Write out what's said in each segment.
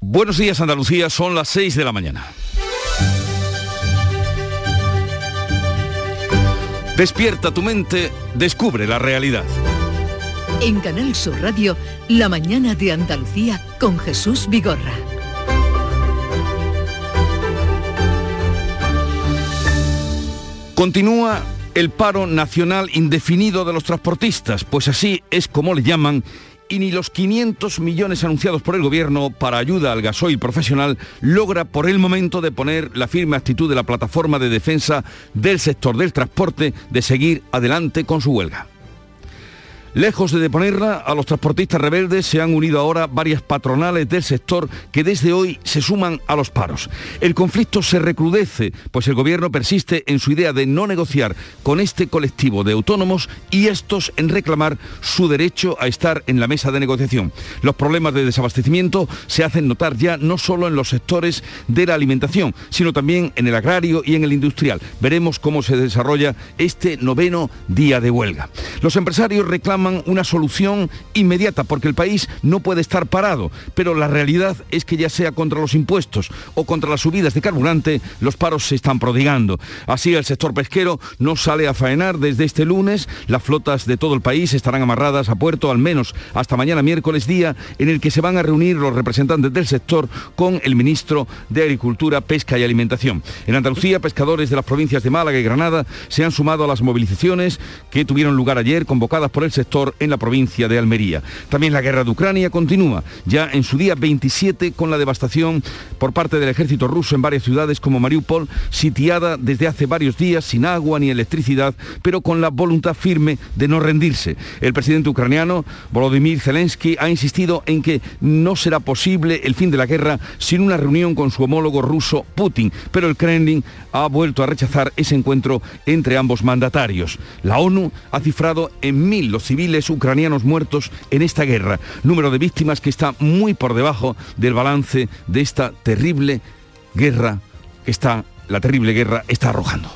Buenos días Andalucía, son las 6 de la mañana. Despierta tu mente, descubre la realidad. En Canal Sur Radio, La mañana de Andalucía con Jesús Vigorra. Continúa el paro nacional indefinido de los transportistas, pues así es como le llaman y ni los 500 millones anunciados por el gobierno para ayuda al gasoil profesional logra por el momento de poner la firme actitud de la plataforma de defensa del sector del transporte de seguir adelante con su huelga. Lejos de deponerla, a los transportistas rebeldes se han unido ahora varias patronales del sector que desde hoy se suman a los paros. El conflicto se recrudece, pues el gobierno persiste en su idea de no negociar con este colectivo de autónomos y estos en reclamar su derecho a estar en la mesa de negociación. Los problemas de desabastecimiento se hacen notar ya no solo en los sectores de la alimentación, sino también en el agrario y en el industrial. Veremos cómo se desarrolla este noveno día de huelga. Los empresarios reclaman una solución inmediata porque el país no puede estar parado, pero la realidad es que ya sea contra los impuestos o contra las subidas de carburante, los paros se están prodigando. Así el sector pesquero no sale a faenar desde este lunes, las flotas de todo el país estarán amarradas a puerto al menos hasta mañana miércoles día en el que se van a reunir los representantes del sector con el ministro de Agricultura, Pesca y Alimentación. En Andalucía, pescadores de las provincias de Málaga y Granada se han sumado a las movilizaciones que tuvieron lugar ayer convocadas por el sector en la provincia de Almería. También la guerra de Ucrania continúa, ya en su día 27 con la devastación por parte del ejército ruso en varias ciudades como Mariupol, sitiada desde hace varios días sin agua ni electricidad, pero con la voluntad firme de no rendirse. El presidente ucraniano, Volodymyr Zelensky, ha insistido en que no será posible el fin de la guerra sin una reunión con su homólogo ruso Putin, pero el Kremlin ha vuelto a rechazar ese encuentro entre ambos mandatarios. La ONU ha cifrado en mil los civiles ucranianos muertos en esta guerra, número de víctimas que está muy por debajo del balance de esta terrible guerra que está, la terrible guerra está arrojando.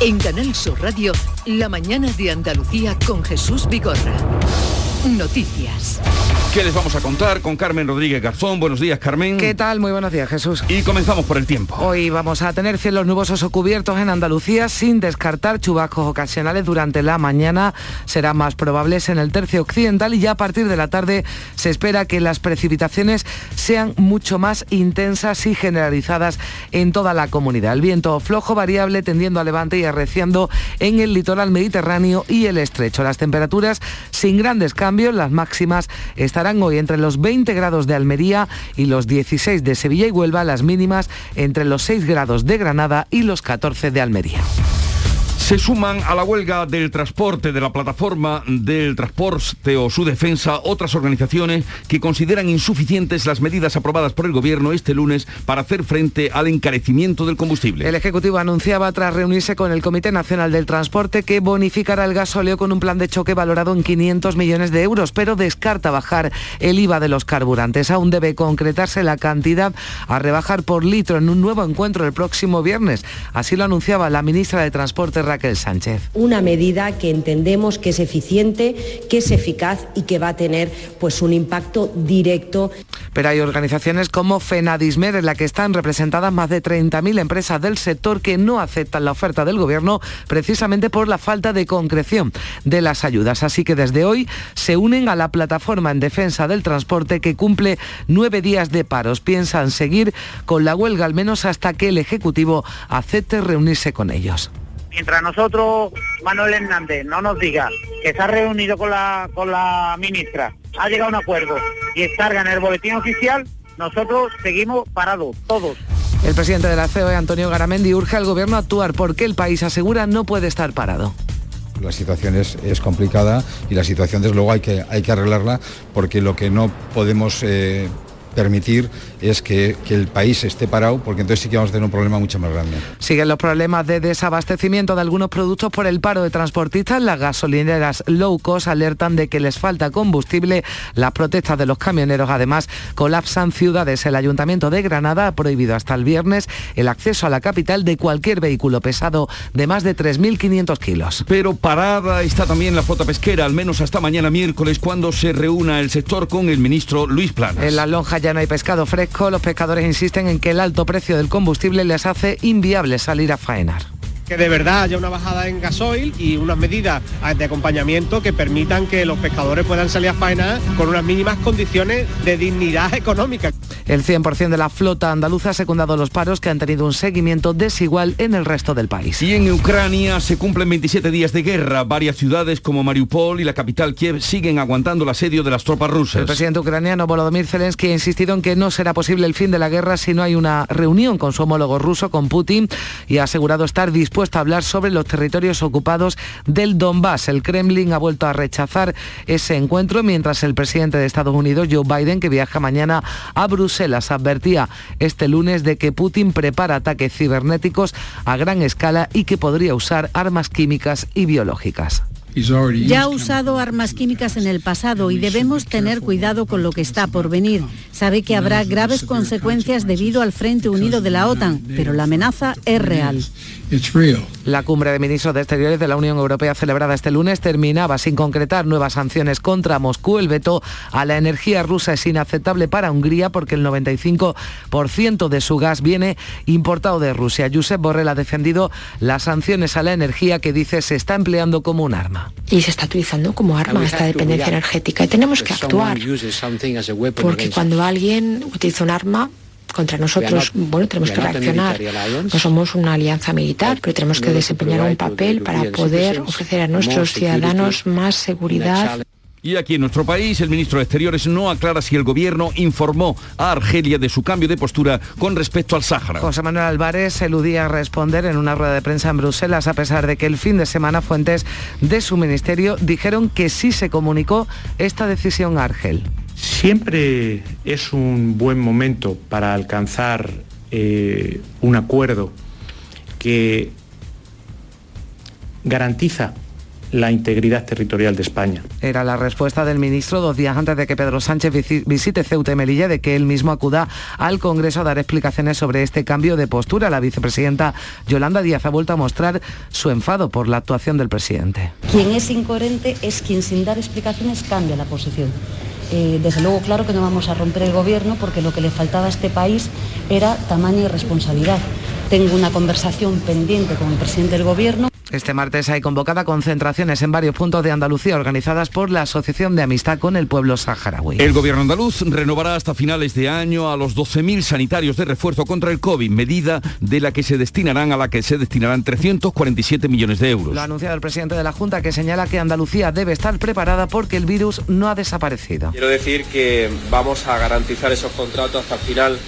En Canal Sur Radio, la mañana de Andalucía con Jesús Vigorra. Noticias. ¿Qué les vamos a contar con Carmen Rodríguez Garzón? Buenos días, Carmen. ¿Qué tal? Muy buenos días, Jesús. Y comenzamos por el tiempo. Hoy vamos a tener cielos nubosos o cubiertos en Andalucía sin descartar chubascos ocasionales durante la mañana. Serán más probables en el tercio occidental y ya a partir de la tarde se espera que las precipitaciones sean mucho más intensas y generalizadas en toda la comunidad. El viento flojo variable tendiendo a levante y arreciando en el litoral mediterráneo y el estrecho. Las temperaturas sin grandes cambios, las máximas están hoy entre los 20 grados de Almería y los 16 de Sevilla y Huelva, las mínimas entre los 6 grados de Granada y los 14 de Almería. Se suman a la huelga del transporte de la plataforma del transporte o su defensa otras organizaciones que consideran insuficientes las medidas aprobadas por el gobierno este lunes para hacer frente al encarecimiento del combustible. El Ejecutivo anunciaba tras reunirse con el Comité Nacional del Transporte que bonificará el gasóleo con un plan de choque valorado en 500 millones de euros, pero descarta bajar el IVA de los carburantes. Aún debe concretarse la cantidad a rebajar por litro en un nuevo encuentro el próximo viernes. Así lo anunciaba la ministra de Transporte Sánchez. Una medida que entendemos que es eficiente, que es eficaz y que va a tener pues un impacto directo. Pero hay organizaciones como FENADISMER en la que están representadas más de 30.000 empresas del sector que no aceptan la oferta del gobierno precisamente por la falta de concreción de las ayudas. Así que desde hoy se unen a la plataforma en defensa del transporte que cumple nueve días de paros. Piensan seguir con la huelga al menos hasta que el Ejecutivo acepte reunirse con ellos mientras nosotros, Manuel Hernández, no nos diga que se ha reunido con la, con la ministra, ha llegado a un acuerdo y está en el boletín oficial, nosotros seguimos parados, todos. El presidente de la COE, Antonio Garamendi, urge al gobierno a actuar porque el país asegura no puede estar parado. La situación es, complicada y la situación desde luego hay que, hay que arreglarla porque lo que no podemos eh, permitir es que, que, el país esté parado, porque entonces sí que vamos a tener un problema mucho más grande. Siguen los problemas de desabastecimiento de algunos productos por el paro de transportistas. Las gasolineras low cost alertan de que les falta combustible. Las protestas de los camioneros además colapsan ciudades. El Ayuntamiento de Granada ha prohibido hasta el viernes el acceso a la capital de cualquier vehículo pesado de más de 3.500 kilos. Pero parada está también la flota pesquera, al menos hasta mañana miércoles, cuando se reúna el sector con el ministro Luis Planas. En la lonja ya no hay pescado fresco. Los pescadores insisten en que el alto precio del combustible les hace inviable salir a faenar que de verdad haya una bajada en gasoil y unas medidas de acompañamiento que permitan que los pescadores puedan salir a faenar con unas mínimas condiciones de dignidad económica. El 100% de la flota andaluza ha secundado los paros que han tenido un seguimiento desigual en el resto del país. Y en Ucrania se cumplen 27 días de guerra. Varias ciudades como Mariupol y la capital Kiev siguen aguantando el asedio de las tropas rusas. El presidente ucraniano Volodymyr Zelensky ha insistido en que no será posible el fin de la guerra si no hay una reunión con su homólogo ruso, con Putin, y ha asegurado estar dispuesto a hablar sobre los territorios ocupados del Donbass. El Kremlin ha vuelto a rechazar ese encuentro mientras el presidente de Estados Unidos, Joe Biden, que viaja mañana a Bruselas, advertía este lunes de que Putin prepara ataques cibernéticos a gran escala y que podría usar armas químicas y biológicas. Ya ha usado armas químicas en el pasado y debemos tener cuidado con lo que está por venir. Sabe que habrá graves consecuencias debido al Frente Unido de la OTAN, pero la amenaza es real. La cumbre de ministros de Exteriores de la Unión Europea celebrada este lunes terminaba sin concretar nuevas sanciones contra Moscú. El veto a la energía rusa es inaceptable para Hungría porque el 95% de su gas viene importado de Rusia. Josep Borrell ha defendido las sanciones a la energía que dice se está empleando como un arma. Y se está utilizando como arma esta dependencia energética y tenemos que actuar. Porque cuando alguien utiliza un arma contra nosotros, bueno, tenemos que reaccionar. No somos una alianza militar, pero tenemos que desempeñar un papel para poder ofrecer a nuestros ciudadanos más seguridad. Y aquí en nuestro país, el ministro de Exteriores no aclara si el gobierno informó a Argelia de su cambio de postura con respecto al Sáhara. José Manuel Álvarez eludía responder en una rueda de prensa en Bruselas, a pesar de que el fin de semana fuentes de su ministerio dijeron que sí se comunicó esta decisión a Argel. Siempre es un buen momento para alcanzar eh, un acuerdo que garantiza la integridad territorial de España. Era la respuesta del ministro dos días antes de que Pedro Sánchez visite Ceuta y Melilla, de que él mismo acuda al Congreso a dar explicaciones sobre este cambio de postura. La vicepresidenta Yolanda Díaz ha vuelto a mostrar su enfado por la actuación del presidente. Quien es incoherente es quien sin dar explicaciones cambia la posición. Eh, desde luego, claro que no vamos a romper el gobierno porque lo que le faltaba a este país era tamaño y responsabilidad. Tengo una conversación pendiente con el presidente del gobierno. Este martes hay convocada concentraciones en varios puntos de Andalucía organizadas por la Asociación de Amistad con el Pueblo Saharaui. El gobierno andaluz renovará hasta finales de año a los 12.000 sanitarios de refuerzo contra el COVID, medida de la que se destinarán a la que se destinarán 347 millones de euros. Lo ha anunciado el presidente de la Junta que señala que Andalucía debe estar preparada porque el virus no ha desaparecido. Quiero decir que vamos a garantizar esos contratos hasta el final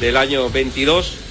del año 22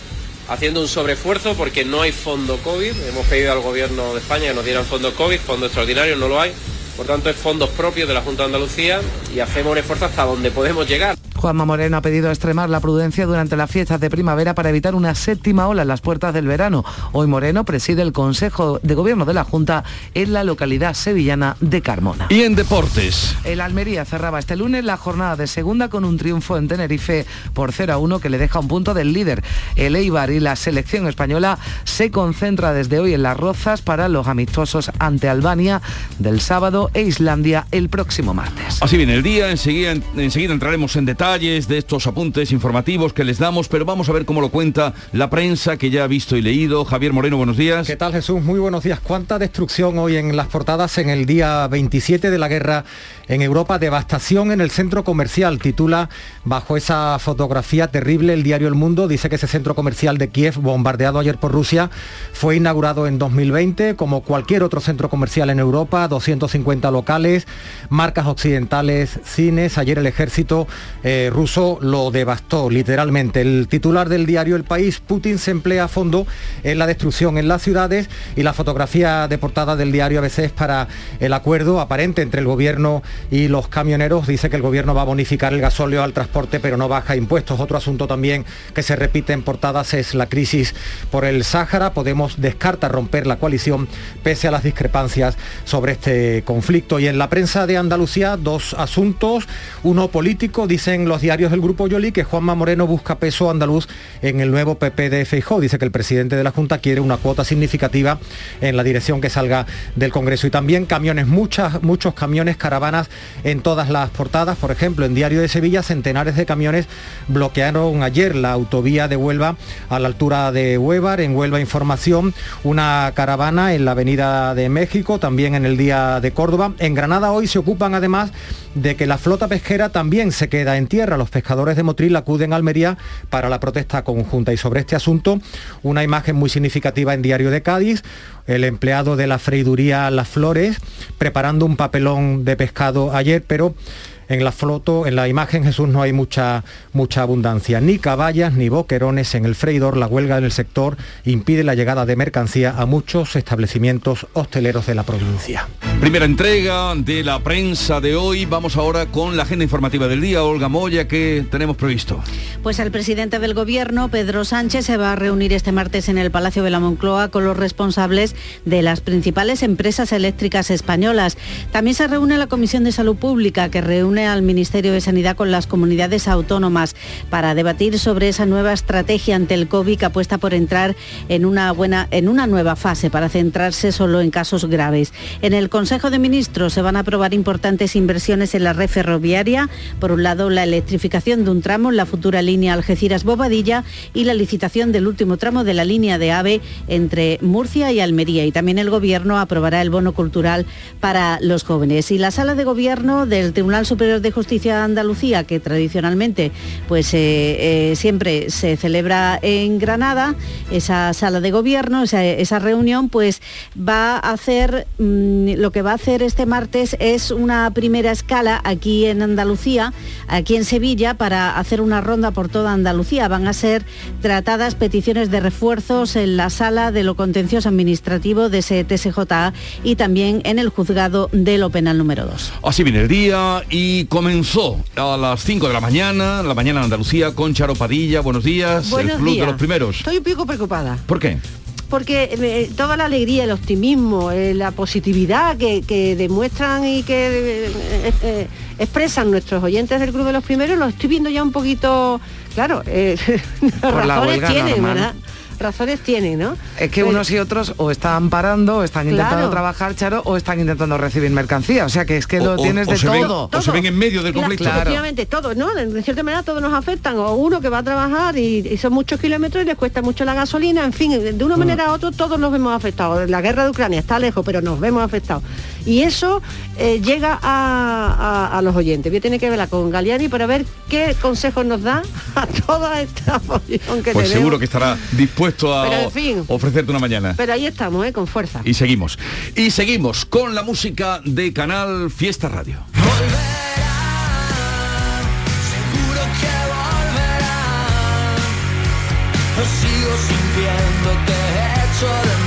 haciendo un sobreesfuerzo porque no hay fondo COVID. Hemos pedido al gobierno de España que nos dieran fondo COVID, fondo extraordinario no lo hay. Por tanto, es fondos propios de la Junta de Andalucía y hacemos un esfuerzo hasta donde podemos llegar. Juanma Moreno ha pedido extremar la prudencia durante las fiestas de primavera para evitar una séptima ola en las puertas del verano. Hoy Moreno preside el Consejo de Gobierno de la Junta en la localidad sevillana de Carmona. Y en deportes. El Almería cerraba este lunes la jornada de segunda con un triunfo en Tenerife por 0 a 1 que le deja un punto del líder. El Eibar y la selección española se concentra desde hoy en las Rozas para los amistosos ante Albania del sábado e Islandia el próximo martes. Así viene el día, enseguida, enseguida entraremos en detalle de estos apuntes informativos que les damos, pero vamos a ver cómo lo cuenta la prensa que ya ha visto y leído. Javier Moreno, buenos días. ¿Qué tal Jesús? Muy buenos días. ¿Cuánta destrucción hoy en las portadas en el día 27 de la guerra en Europa? Devastación en el centro comercial, titula bajo esa fotografía terrible el diario El Mundo. Dice que ese centro comercial de Kiev, bombardeado ayer por Rusia, fue inaugurado en 2020 como cualquier otro centro comercial en Europa, 250 locales, marcas occidentales, cines. Ayer el ejército... Eh, ruso lo devastó literalmente. El titular del diario El País, Putin se emplea a fondo en la destrucción en las ciudades y la fotografía de portada del diario a veces para el acuerdo aparente entre el gobierno y los camioneros. Dice que el gobierno va a bonificar el gasóleo al transporte pero no baja impuestos. Otro asunto también que se repite en portadas es la crisis por el Sáhara. Podemos descartar romper la coalición pese a las discrepancias sobre este conflicto. Y en la prensa de Andalucía, dos asuntos. Uno político, dicen los diarios del Grupo Yoli que Juanma Moreno busca peso andaluz en el nuevo PP de Feijó. Dice que el presidente de la Junta quiere una cuota significativa en la dirección que salga del Congreso. Y también camiones, muchas, muchos camiones, caravanas en todas las portadas. Por ejemplo, en Diario de Sevilla, centenares de camiones bloquearon ayer la autovía de Huelva a la altura de Huevar. En Huelva Información, una caravana en la Avenida de México, también en el Día de Córdoba. En Granada hoy se ocupan además de que la flota pesquera también se queda en tierra. Los pescadores de Motril acuden a Almería para la protesta conjunta. Y sobre este asunto, una imagen muy significativa en Diario de Cádiz, el empleado de la freiduría Las Flores preparando un papelón de pescado ayer, pero en la foto, en la imagen Jesús no hay mucha, mucha abundancia. Ni caballas ni boquerones en el freidor. La huelga en el sector impide la llegada de mercancía a muchos establecimientos hosteleros de la provincia. Primera entrega de la prensa de hoy. Vamos ahora con la agenda informativa del día. Olga Moya, ¿qué tenemos previsto? Pues el presidente del gobierno, Pedro Sánchez, se va a reunir este martes en el Palacio de la Moncloa con los responsables de las principales empresas eléctricas españolas. También se reúne la Comisión de Salud Pública, que reúne al Ministerio de Sanidad con las comunidades autónomas para debatir sobre esa nueva estrategia ante el COVID que apuesta por entrar en una, buena, en una nueva fase para centrarse solo en casos graves. En el Consejo de Ministros se van a aprobar importantes inversiones en la red ferroviaria. Por un lado, la electrificación de un tramo en la futura línea Algeciras-Bobadilla y la licitación del último tramo de la línea de AVE entre Murcia y Almería. Y también el Gobierno aprobará el bono cultural para los jóvenes. Y la sala de Gobierno del Tribunal Superior de Justicia de Andalucía, que tradicionalmente pues, eh, eh, siempre se celebra en Granada, esa sala de gobierno, esa, reunión, pues va a hacer, mm, lo que va a hacer este martes es una primera escala aquí en Andalucía, aquí en Sevilla, para hacer una ronda por toda Andalucía. Van a ser tratadas peticiones de refuerzos en la sala de lo contencioso administrativo de ese TSJA y también en el juzgado de lo penal número 2. Así viene el día y comenzó a las 5 de la mañana, la mañana en Andalucía, con Charo Padilla. Buenos días, el club de los primeros. Estoy un poco preocupada. ¿Por qué? porque eh, toda la alegría, el optimismo, eh, la positividad que, demuestran y que eh, expresan nuestros oyentes del Club de los Primeros, lo estoy viendo ya un poquito, claro, razones tienen, ¿verdad? Razones tiene, ¿no? Es que unos y otros o están parando, o están intentando trabajar, Charo, o están intentando recibir mercancía. O sea que es que lo tienes de todo. O se ven en medio del conflicto. Claro. Efectivamente, todo, ¿no? De cierta manera todos nos afectan. O uno que va a trabajar y, son muchos kilómetros y les cuesta mucho la gasolina. En fin, de una mm. manera u otra todos nos vemos afectados. La guerra de Ucrania está lejos, pero nos vemos afectados. Y eso eh, llega a, los oyentes. Voy a tener que verla con Galiani para ver qué consejos nos da a toda esta posición que Pues seguro que estará dispuesto a ofrecerte una mañana. Pero ahí estamos, ¿eh? con fuerza. Y seguimos. Y seguimos con la música de Canal Fiesta Radio. sigo sintiendo que de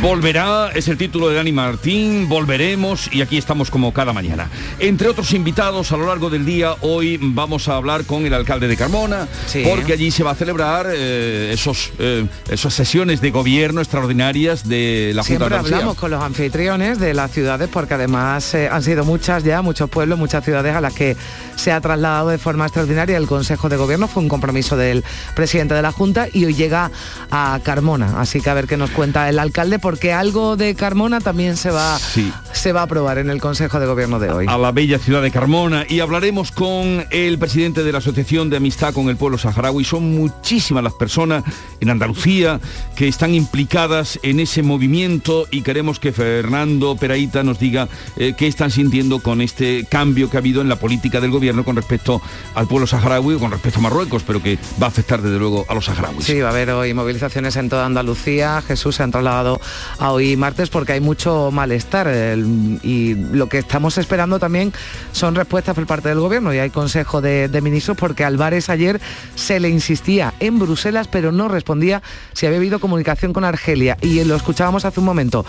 Volverá, es el título de Dani Martín, volveremos y aquí estamos como cada mañana. Entre otros invitados a lo largo del día, hoy vamos a hablar con el alcalde de Carmona, porque allí se va a celebrar eh, esos, eh, esas sesiones de gobierno extraordinarias de la Junta de hablamos con los anfitriones de las ciudades, porque además eh, han sido muchas ya, muchos pueblos, muchas ciudades a las que se ha trasladado de forma extraordinaria el Consejo de Gobierno, fue un compromiso del presidente de la Junta y hoy llega a Carmona, así que a ver qué nos cuenta el alcalde porque algo de Carmona también se va, se va a aprobar en el Consejo de Gobierno de hoy. A la bella ciudad de Carmona y hablaremos con el presidente de la Asociación de Amistad con el Pueblo Saharaui. Son muchísimas las personas en Andalucía que están implicadas en ese movimiento y queremos que Fernando Peraíta nos diga eh, qué están sintiendo con este cambio que ha habido en la política del gobierno con respecto al pueblo saharaui o con respecto a Marruecos, pero que va a afectar desde luego a los saharauis. Sí, va a haber hoy movilizaciones en toda Andalucía. Jesús se han trasladado a hoy martes porque hay mucho malestar. Y lo que estamos esperando también son respuestas por parte del gobierno y hay consejo de, de ministros porque Álvarez ayer se le insistía en Bruselas pero no respondía si había habido comunicación con Argelia. Y lo escuchábamos hace un momento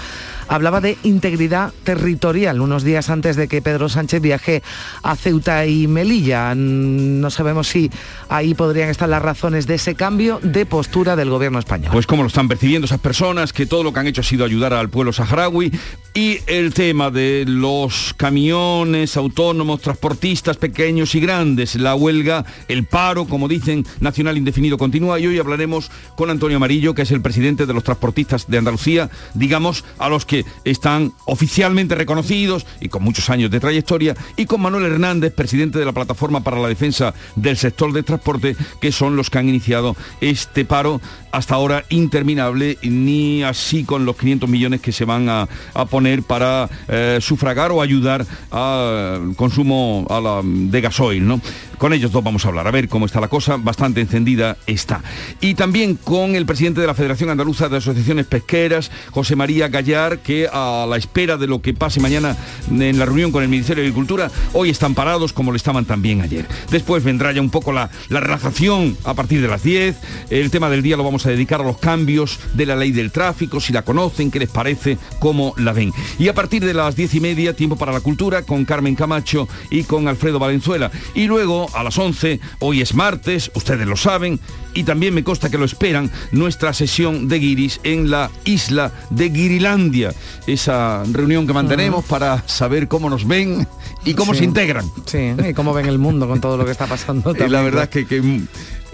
hablaba de integridad territorial unos días antes de que Pedro Sánchez viaje a Ceuta y Melilla. No sabemos si ahí podrían estar las razones de ese cambio de postura del gobierno español. Pues cómo lo están percibiendo esas personas, que todo lo que han hecho ha sido ayudar al pueblo saharaui y el tema de los camiones autónomos, transportistas pequeños y grandes, la huelga, el paro, como dicen, nacional indefinido continúa y hoy hablaremos con Antonio Amarillo, que es el presidente de los transportistas de Andalucía, digamos, a los que están oficialmente reconocidos y con muchos años de trayectoria, y con Manuel Hernández, presidente de la Plataforma para la Defensa del Sector de Transporte, que son los que han iniciado este paro hasta ahora interminable, ni así con los 500 millones que se van a, poner para eh, sufragar o ayudar al consumo de gasoil. ¿no? Con ellos dos vamos a hablar, a ver cómo está la cosa, bastante encendida está. Y también con el presidente de la Federación Andaluza de Asociaciones Pesqueras, José María Gallar, que a la espera de lo que pase mañana en la reunión con el Ministerio de Agricultura, hoy están parados como lo estaban también ayer. Después vendrá ya un poco la, la relajación a partir de las 10. El tema del día lo vamos a dedicar a los cambios de la ley del tráfico, si la conocen, qué les parece, cómo la ven. Y a partir de las diez y media, tiempo para la cultura, con Carmen Camacho y con Alfredo Valenzuela. Y luego a las 11, hoy es martes, ustedes lo saben, y también me consta que lo esperan, nuestra sesión de guiris en la isla de Guirilandia. Esa reunión que mantenemos para saber cómo nos ven y cómo se integran. Sí, y cómo ven el mundo con todo lo que está pasando. Y la verdad es que,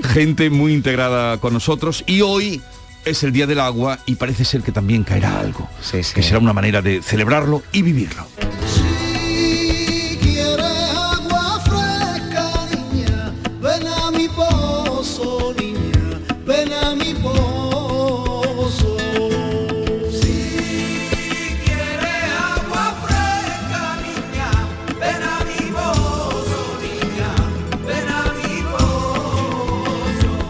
gente muy integrada con nosotros. Y hoy es el Día del Agua y parece ser que también caerá algo, que será una manera de celebrarlo y vivirlo.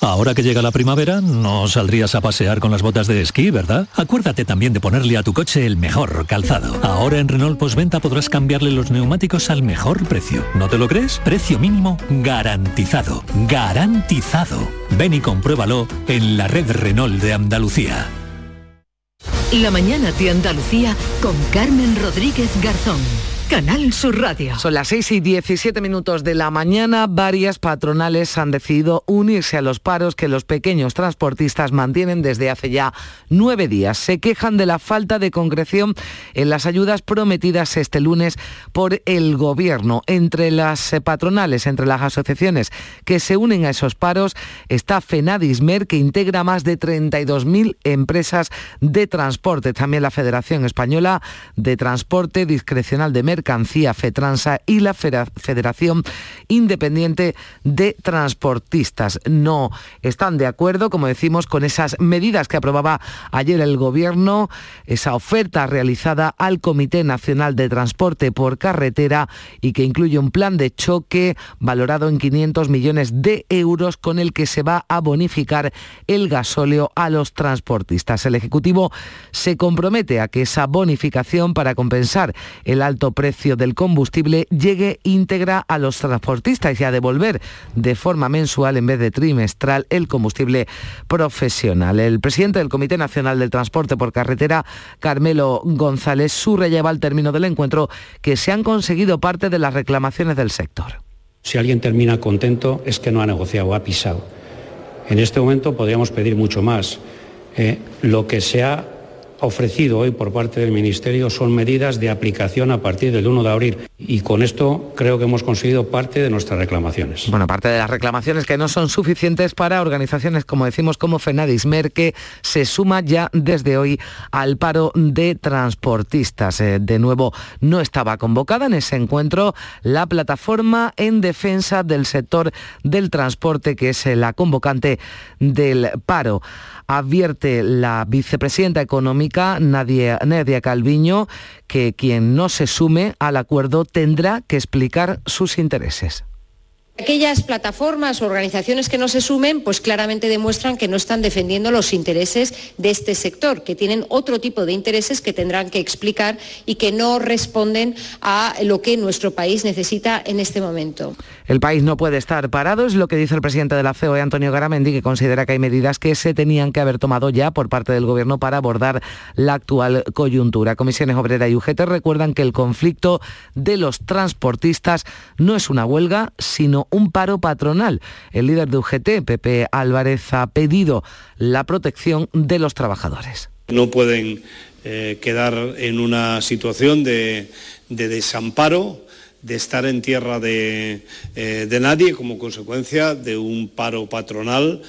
Ahora que llega la primavera, no saldrías a pasear con las botas de esquí, ¿verdad? Acuérdate también de ponerle a tu coche el mejor calzado. Ahora en Renault Postventa podrás cambiarle los neumáticos al mejor precio. ¿No te lo crees? Precio mínimo garantizado. Garantizado. Ven y compruébalo en la red Renault de Andalucía. La mañana de Andalucía con Carmen Rodríguez Garzón. Canal Sur Radio. Son las 6 y 17 minutos de la mañana. Varias patronales han decidido unirse a los paros que los pequeños transportistas mantienen desde hace ya nueve días. Se quejan de la falta de concreción en las ayudas prometidas este lunes por el Gobierno. Entre las patronales, entre las asociaciones que se unen a esos paros, está FENADISMER, que integra más de 32.000 empresas de transporte. También la Federación Española de Transporte Discrecional de Mercancías Mercancía FETRANSA y la Federación Independiente de Transportistas. No están de acuerdo, como decimos, con esas medidas que aprobaba ayer el Gobierno, esa oferta realizada al Comité Nacional de Transporte por Carretera y que incluye un plan de choque valorado en 500 millones de euros con el que se va a bonificar el gasóleo a los transportistas. El Ejecutivo se compromete a que esa bonificación para compensar el alto precio precio del combustible llegue íntegra a los transportistas y a devolver de forma mensual en vez de trimestral el combustible profesional. El presidente del Comité Nacional del Transporte por Carretera, Carmelo González, subrayaba al término del encuentro que se han conseguido parte de las reclamaciones del sector. Si alguien termina contento es que no ha negociado, ha pisado. En este momento podríamos pedir mucho más. Eh, lo que se ha ofrecido hoy por parte del Ministerio son medidas de aplicación a partir del 1 de abril y con esto creo que hemos conseguido parte de nuestras reclamaciones. Bueno, parte de las reclamaciones que no son suficientes para organizaciones, como decimos, como Fenadismer, que se suma ya desde hoy al paro de transportistas. Eh, de nuevo, no estaba convocada en ese encuentro la plataforma en defensa del sector del transporte, que es la convocante del paro advierte la vicepresidenta económica Nadia, Calviño que quien no se sume al acuerdo tendrá que explicar sus intereses. Aquellas plataformas o organizaciones que no se sumen, pues claramente demuestran que no están defendiendo los intereses de este sector, que tienen otro tipo de intereses que tendrán que explicar y que no responden a lo que nuestro país necesita en este momento. El país no puede estar parado, es lo que dice el presidente de la COE, Antonio Garamendi, que considera que hay medidas que se tenían que haber tomado ya por parte del Gobierno para abordar la actual coyuntura. Comisiones Obrera y UGT recuerdan que el conflicto de los transportistas no es una huelga, sino un paro patronal. El líder de UGT, Pepe Álvarez, ha pedido la protección de los trabajadores. No pueden eh, quedar en una situación de, desamparo de estar en tierra de, eh, de nadie como consecuencia de un paro patronal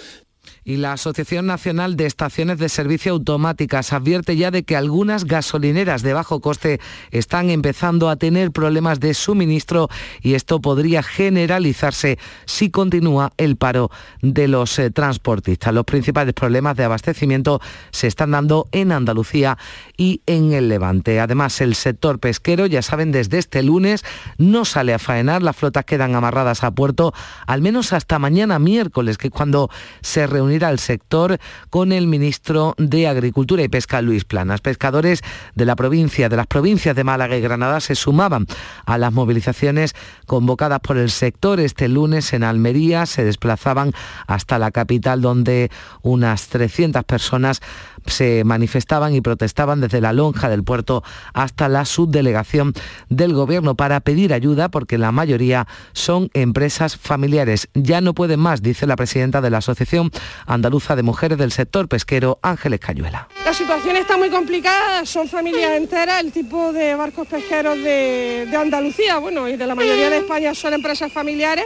y la Asociación Nacional de Estaciones de Servicio Automáticas advierte ya de que algunas gasolineras de bajo coste están empezando a tener problemas de suministro y esto podría generalizarse si continúa el paro de los eh, transportistas. Los principales problemas de abastecimiento se están dando en Andalucía y en el Levante. Además, el sector pesquero, ya saben, desde este lunes no sale a faenar, las flotas quedan amarradas a puerto, al menos hasta mañana miércoles, que cuando se reúne unir al sector con el ministro de Agricultura y Pesca, Luis Planas. Pescadores de la provincia, de las provincias de Málaga y Granada se sumaban a las movilizaciones convocadas por el sector. Este lunes en Almería se desplazaban hasta la capital donde unas 300 personas se manifestaban y protestaban desde la lonja del puerto hasta la subdelegación del gobierno para pedir ayuda porque la mayoría son empresas familiares. Ya no pueden más, dice la presidenta de la Asociación Andaluza de Mujeres del Sector Pesquero, Ángeles Cayuela. La situación está muy complicada, son familias enteras, el tipo de barcos pesqueros de, Andalucía, bueno, y de la mayoría de España son empresas familiares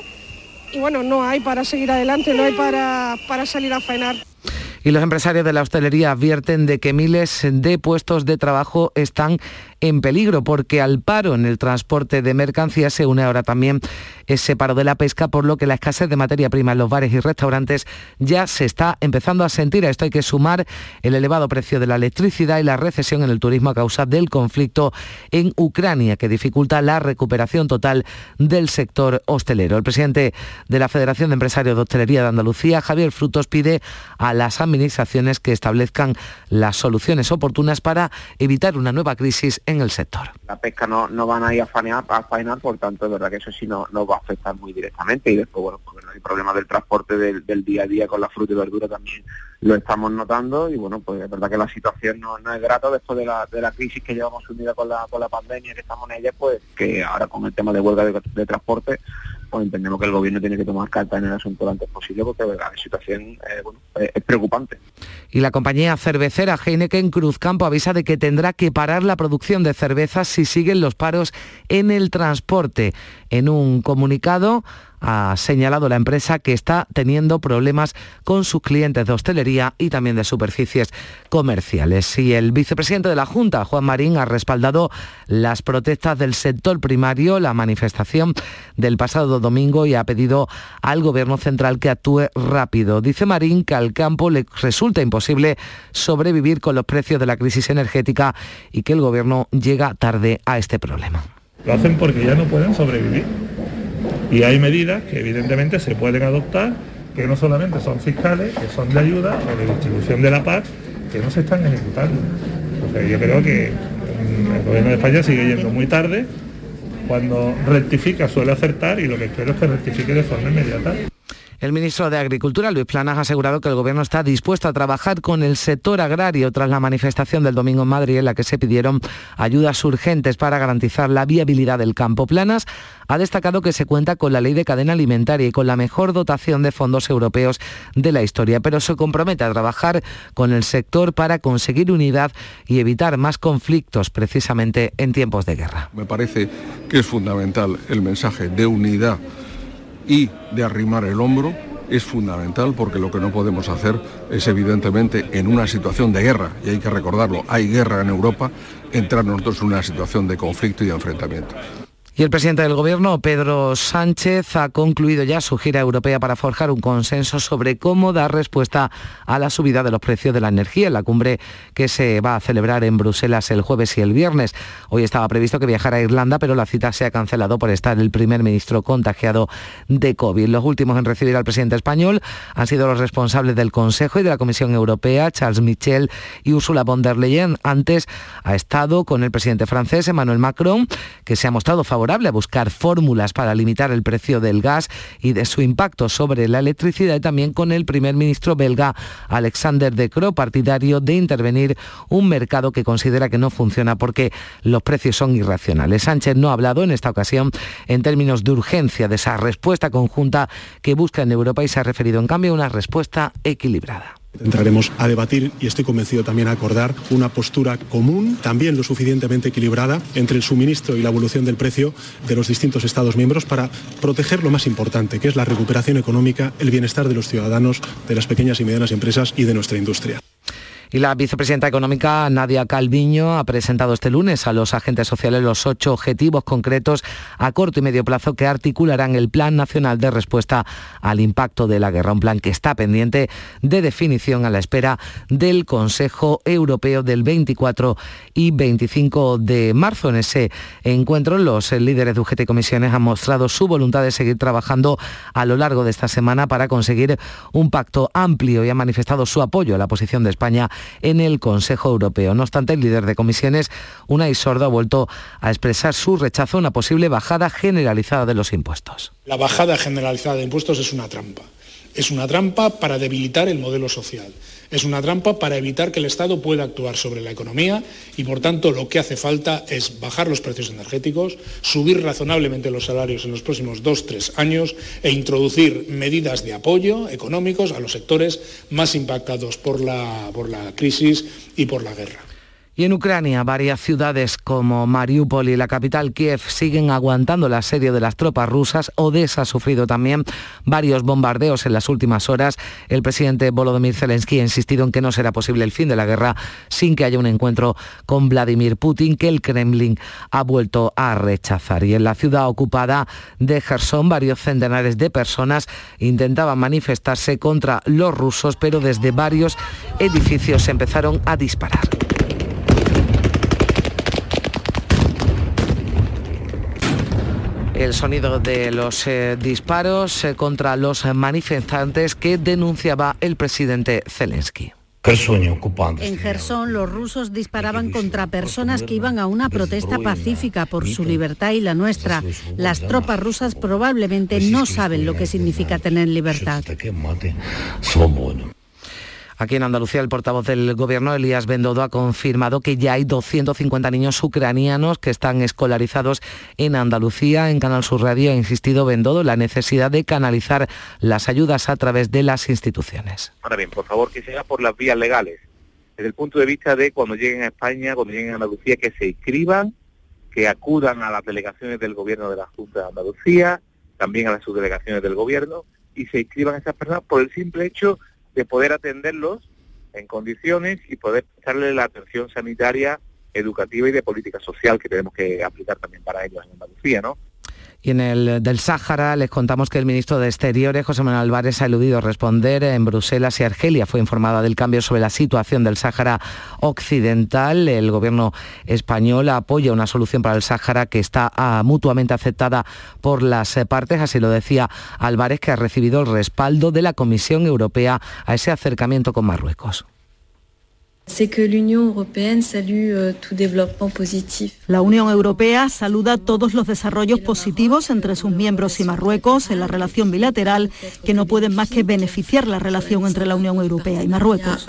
y bueno, no hay para seguir adelante, no hay para, para salir a faenar. Y los empresarios de la hostelería advierten de que miles de puestos de trabajo están en peligro porque al paro en el transporte de mercancías se une ahora también ese paro de la pesca, por lo que la escasez de materia prima en los bares y restaurantes ya se está empezando a sentir. A esto hay que sumar el elevado precio de la electricidad y la recesión en el turismo a causa del conflicto en Ucrania, que dificulta la recuperación total del sector hostelero. El presidente de la Federación de Empresarios de Hostelería de Andalucía, Javier Frutos, pide a las administraciones que establezcan las soluciones oportunas para evitar una nueva crisis en el sector. La pesca no, no van a ir a faenar, por tanto es verdad que eso sí no, no va a afectar muy directamente y después, bueno, porque el problema del transporte del, día a día con la fruta y verdura también lo estamos notando y bueno, pues es verdad que la situación no, es grata después de la, de la crisis que llevamos unida con la, con la pandemia que estamos en ella, pues que ahora con el tema de huelga de transporte pues entendemos que el gobierno tiene que tomar carta en el asunto lo antes posible porque la situación eh, es preocupante. Y la compañía cervecera Heineken Cruzcampo avisa de que tendrá que parar la producción de cervezas si siguen los paros en el transporte. En un comunicado, ha señalado la empresa que está teniendo problemas con sus clientes de hostelería y también de superficies comerciales. Y el vicepresidente de la Junta, Juan Marín, ha respaldado las protestas del sector primario, la manifestación del pasado domingo y ha pedido al Gobierno central que actúe rápido. Dice Marín que al campo le resulta imposible sobrevivir con los precios de la crisis energética y que el Gobierno llega tarde a este problema. Lo hacen porque ya no pueden sobrevivir y hay medidas que evidentemente se pueden adoptar, que no solamente son fiscales, que son de ayuda o de distribución de la paz, que no se están ejecutando. yo creo que mm, el gobierno de España sigue yendo muy tarde, cuando rectifica suele acertar y lo que espero es que rectifique de forma inmediata. El ministro de Agricultura, Luis Planas, ha asegurado que el Gobierno está dispuesto a trabajar con el sector agrario tras la manifestación del domingo en Madrid en la que se pidieron ayudas urgentes para garantizar la viabilidad del campo. Planas ha destacado que se cuenta con la ley de cadena alimentaria y con la mejor dotación de fondos europeos de la historia, pero se compromete a trabajar con el sector para conseguir unidad y evitar más conflictos precisamente en tiempos de guerra. Me parece que es fundamental el mensaje de unidad y de arrimar el hombro es fundamental porque lo que no podemos hacer es evidentemente en una situación de guerra, y hay que recordarlo, hay guerra en Europa, entrar nosotros en una situación de conflicto y de enfrentamiento. Y el presidente del Gobierno, Pedro Sánchez, ha concluido ya su gira europea para forjar un consenso sobre cómo dar respuesta a la subida de los precios de la energía en la cumbre que se va a celebrar en Bruselas el jueves y el viernes. Hoy estaba previsto que viajara a Irlanda, pero la cita se ha cancelado por estar el primer ministro contagiado de COVID. Los últimos en recibir al presidente español han sido los responsables del Consejo y de la Comisión Europea, Charles Michel y Ursula von der Leyen. Antes ha estado con el presidente francés, Emmanuel Macron, que se ha mostrado favorable a buscar fórmulas para limitar el precio del gas y de su impacto sobre la electricidad y también con el primer ministro belga Alexander De Croo, partidario de intervenir un mercado que considera que no funciona porque los precios son irracionales. Sánchez no ha hablado en esta ocasión en términos de urgencia de esa respuesta conjunta que busca en Europa y se ha referido en cambio a una respuesta equilibrada. Entraremos a debatir y estoy convencido también a acordar una postura común, también lo suficientemente equilibrada, entre el suministro y la evolución del precio de los distintos Estados miembros para proteger lo más importante, que es la recuperación económica, el bienestar de los ciudadanos, de las pequeñas y medianas empresas y de nuestra industria. Y la vicepresidenta económica Nadia Calviño ha presentado este lunes a los agentes sociales los ocho objetivos concretos a corto y medio plazo que articularán el Plan Nacional de Respuesta al Impacto de la Guerra, un plan que está pendiente de definición a la espera del Consejo Europeo del 24 y 25 de marzo. En ese encuentro, los líderes de UGT y comisiones han mostrado su voluntad de seguir trabajando a lo largo de esta semana para conseguir un pacto amplio y han manifestado su apoyo a la posición de España en el Consejo Europeo. No obstante, el líder de comisiones, Unai Sordo, ha vuelto a expresar su rechazo a una posible bajada generalizada de los impuestos. La bajada generalizada de impuestos es una trampa. Es una trampa para debilitar el modelo social. Es una trampa para evitar que el Estado pueda actuar sobre la economía y, por tanto, lo que hace falta es bajar los precios energéticos, subir razonablemente los salarios en los próximos dos, tres años e introducir medidas de apoyo económicos a los sectores más impactados por la, por la crisis y por la guerra. Y en Ucrania, varias ciudades como Mariupol y la capital Kiev siguen aguantando el asedio de las tropas rusas. Odessa ha sufrido también varios bombardeos en las últimas horas. El presidente Volodymyr Zelensky ha insistido en que no será posible el fin de la guerra sin que haya un encuentro con Vladimir Putin, que el Kremlin ha vuelto a rechazar. Y en la ciudad ocupada de Gerson, varios centenares de personas intentaban manifestarse contra los rusos, pero desde varios edificios se empezaron a disparar. El sonido de los eh, disparos eh, contra los manifestantes que denunciaba el presidente Zelensky. En Gerson los rusos disparaban contra personas que iban a una protesta pacífica por su libertad y la nuestra. Las tropas rusas probablemente no saben lo que significa tener libertad. Aquí en Andalucía, el portavoz del Gobierno, Elías Bendodo, ha confirmado que ya hay 250 niños ucranianos que están escolarizados en Andalucía. En Canal Sur Radio ha insistido Bendodo en la necesidad de canalizar las ayudas a través de las instituciones. Ahora bien, por favor, que sea por las vías legales. Desde el punto de vista de cuando lleguen a España, cuando lleguen a Andalucía, que se inscriban, que acudan a las delegaciones del Gobierno de la Junta de Andalucía, también a las subdelegaciones del Gobierno, y se inscriban esas personas por el simple hecho de poder atenderlos en condiciones y poder prestarle la atención sanitaria, educativa y de política social que tenemos que aplicar también para ellos en Andalucía, ¿no? Y en el del Sáhara les contamos que el ministro de Exteriores, José Manuel Álvarez, ha eludido responder. En Bruselas y Argelia fue informada del cambio sobre la situación del Sáhara Occidental. El gobierno español apoya una solución para el Sáhara que está ah, mutuamente aceptada por las eh, partes. Así lo decía Álvarez, que ha recibido el respaldo de la Comisión Europea a ese acercamiento con Marruecos. La Unión Europea saluda todos los desarrollos positivos entre sus miembros y Marruecos en la relación bilateral que no pueden más que beneficiar la relación entre la Unión Europea y Marruecos.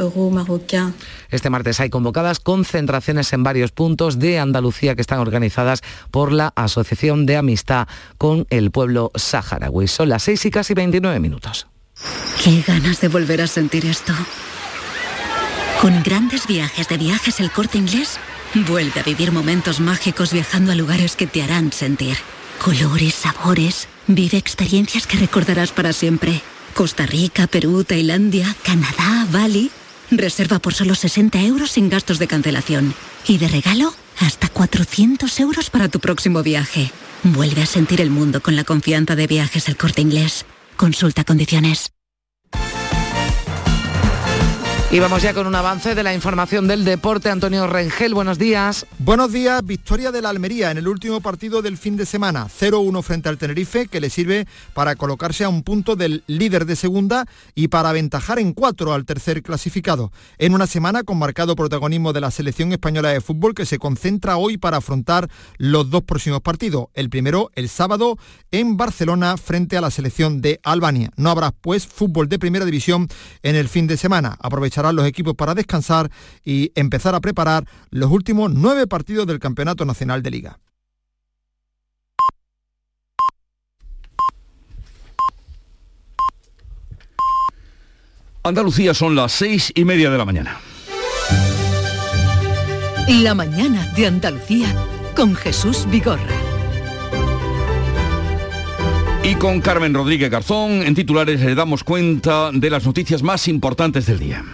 Este martes hay convocadas concentraciones en varios puntos de Andalucía que están organizadas por la Asociación de Amistad con el pueblo saharaui. Son las 6 y casi 29 minutos. Qué ganas de volver a sentir esto. Con grandes viajes de viajes el corte inglés, vuelve a vivir momentos mágicos viajando a lugares que te harán sentir. Colores, sabores, vive experiencias que recordarás para siempre. Costa Rica, Perú, Tailandia, Canadá, Bali. Reserva por solo 60 euros sin gastos de cancelación. Y de regalo, hasta 400 euros para tu próximo viaje. Vuelve a sentir el mundo con la confianza de viajes el corte inglés. Consulta condiciones. Y vamos ya con un avance de la información del deporte. Antonio Rengel, buenos días. Buenos días, victoria de la Almería en el último partido del fin de semana. 0-1 frente al Tenerife, que le sirve para colocarse a un punto del líder de segunda y para aventajar en cuatro al tercer clasificado. En una semana con marcado protagonismo de la selección española de fútbol que se concentra hoy para afrontar los dos próximos partidos. El primero, el sábado, en Barcelona frente a la selección de Albania. No habrá pues fútbol de primera división en el fin de semana. Aprovecharán los equipos para descansar y empezar a preparar los últimos nueve partidos del Campeonato Nacional de Liga. Andalucía son las seis y media de la mañana. La mañana de Andalucía con Jesús Vigorra. Y con Carmen Rodríguez Garzón, en titulares le damos cuenta de las noticias más importantes del día.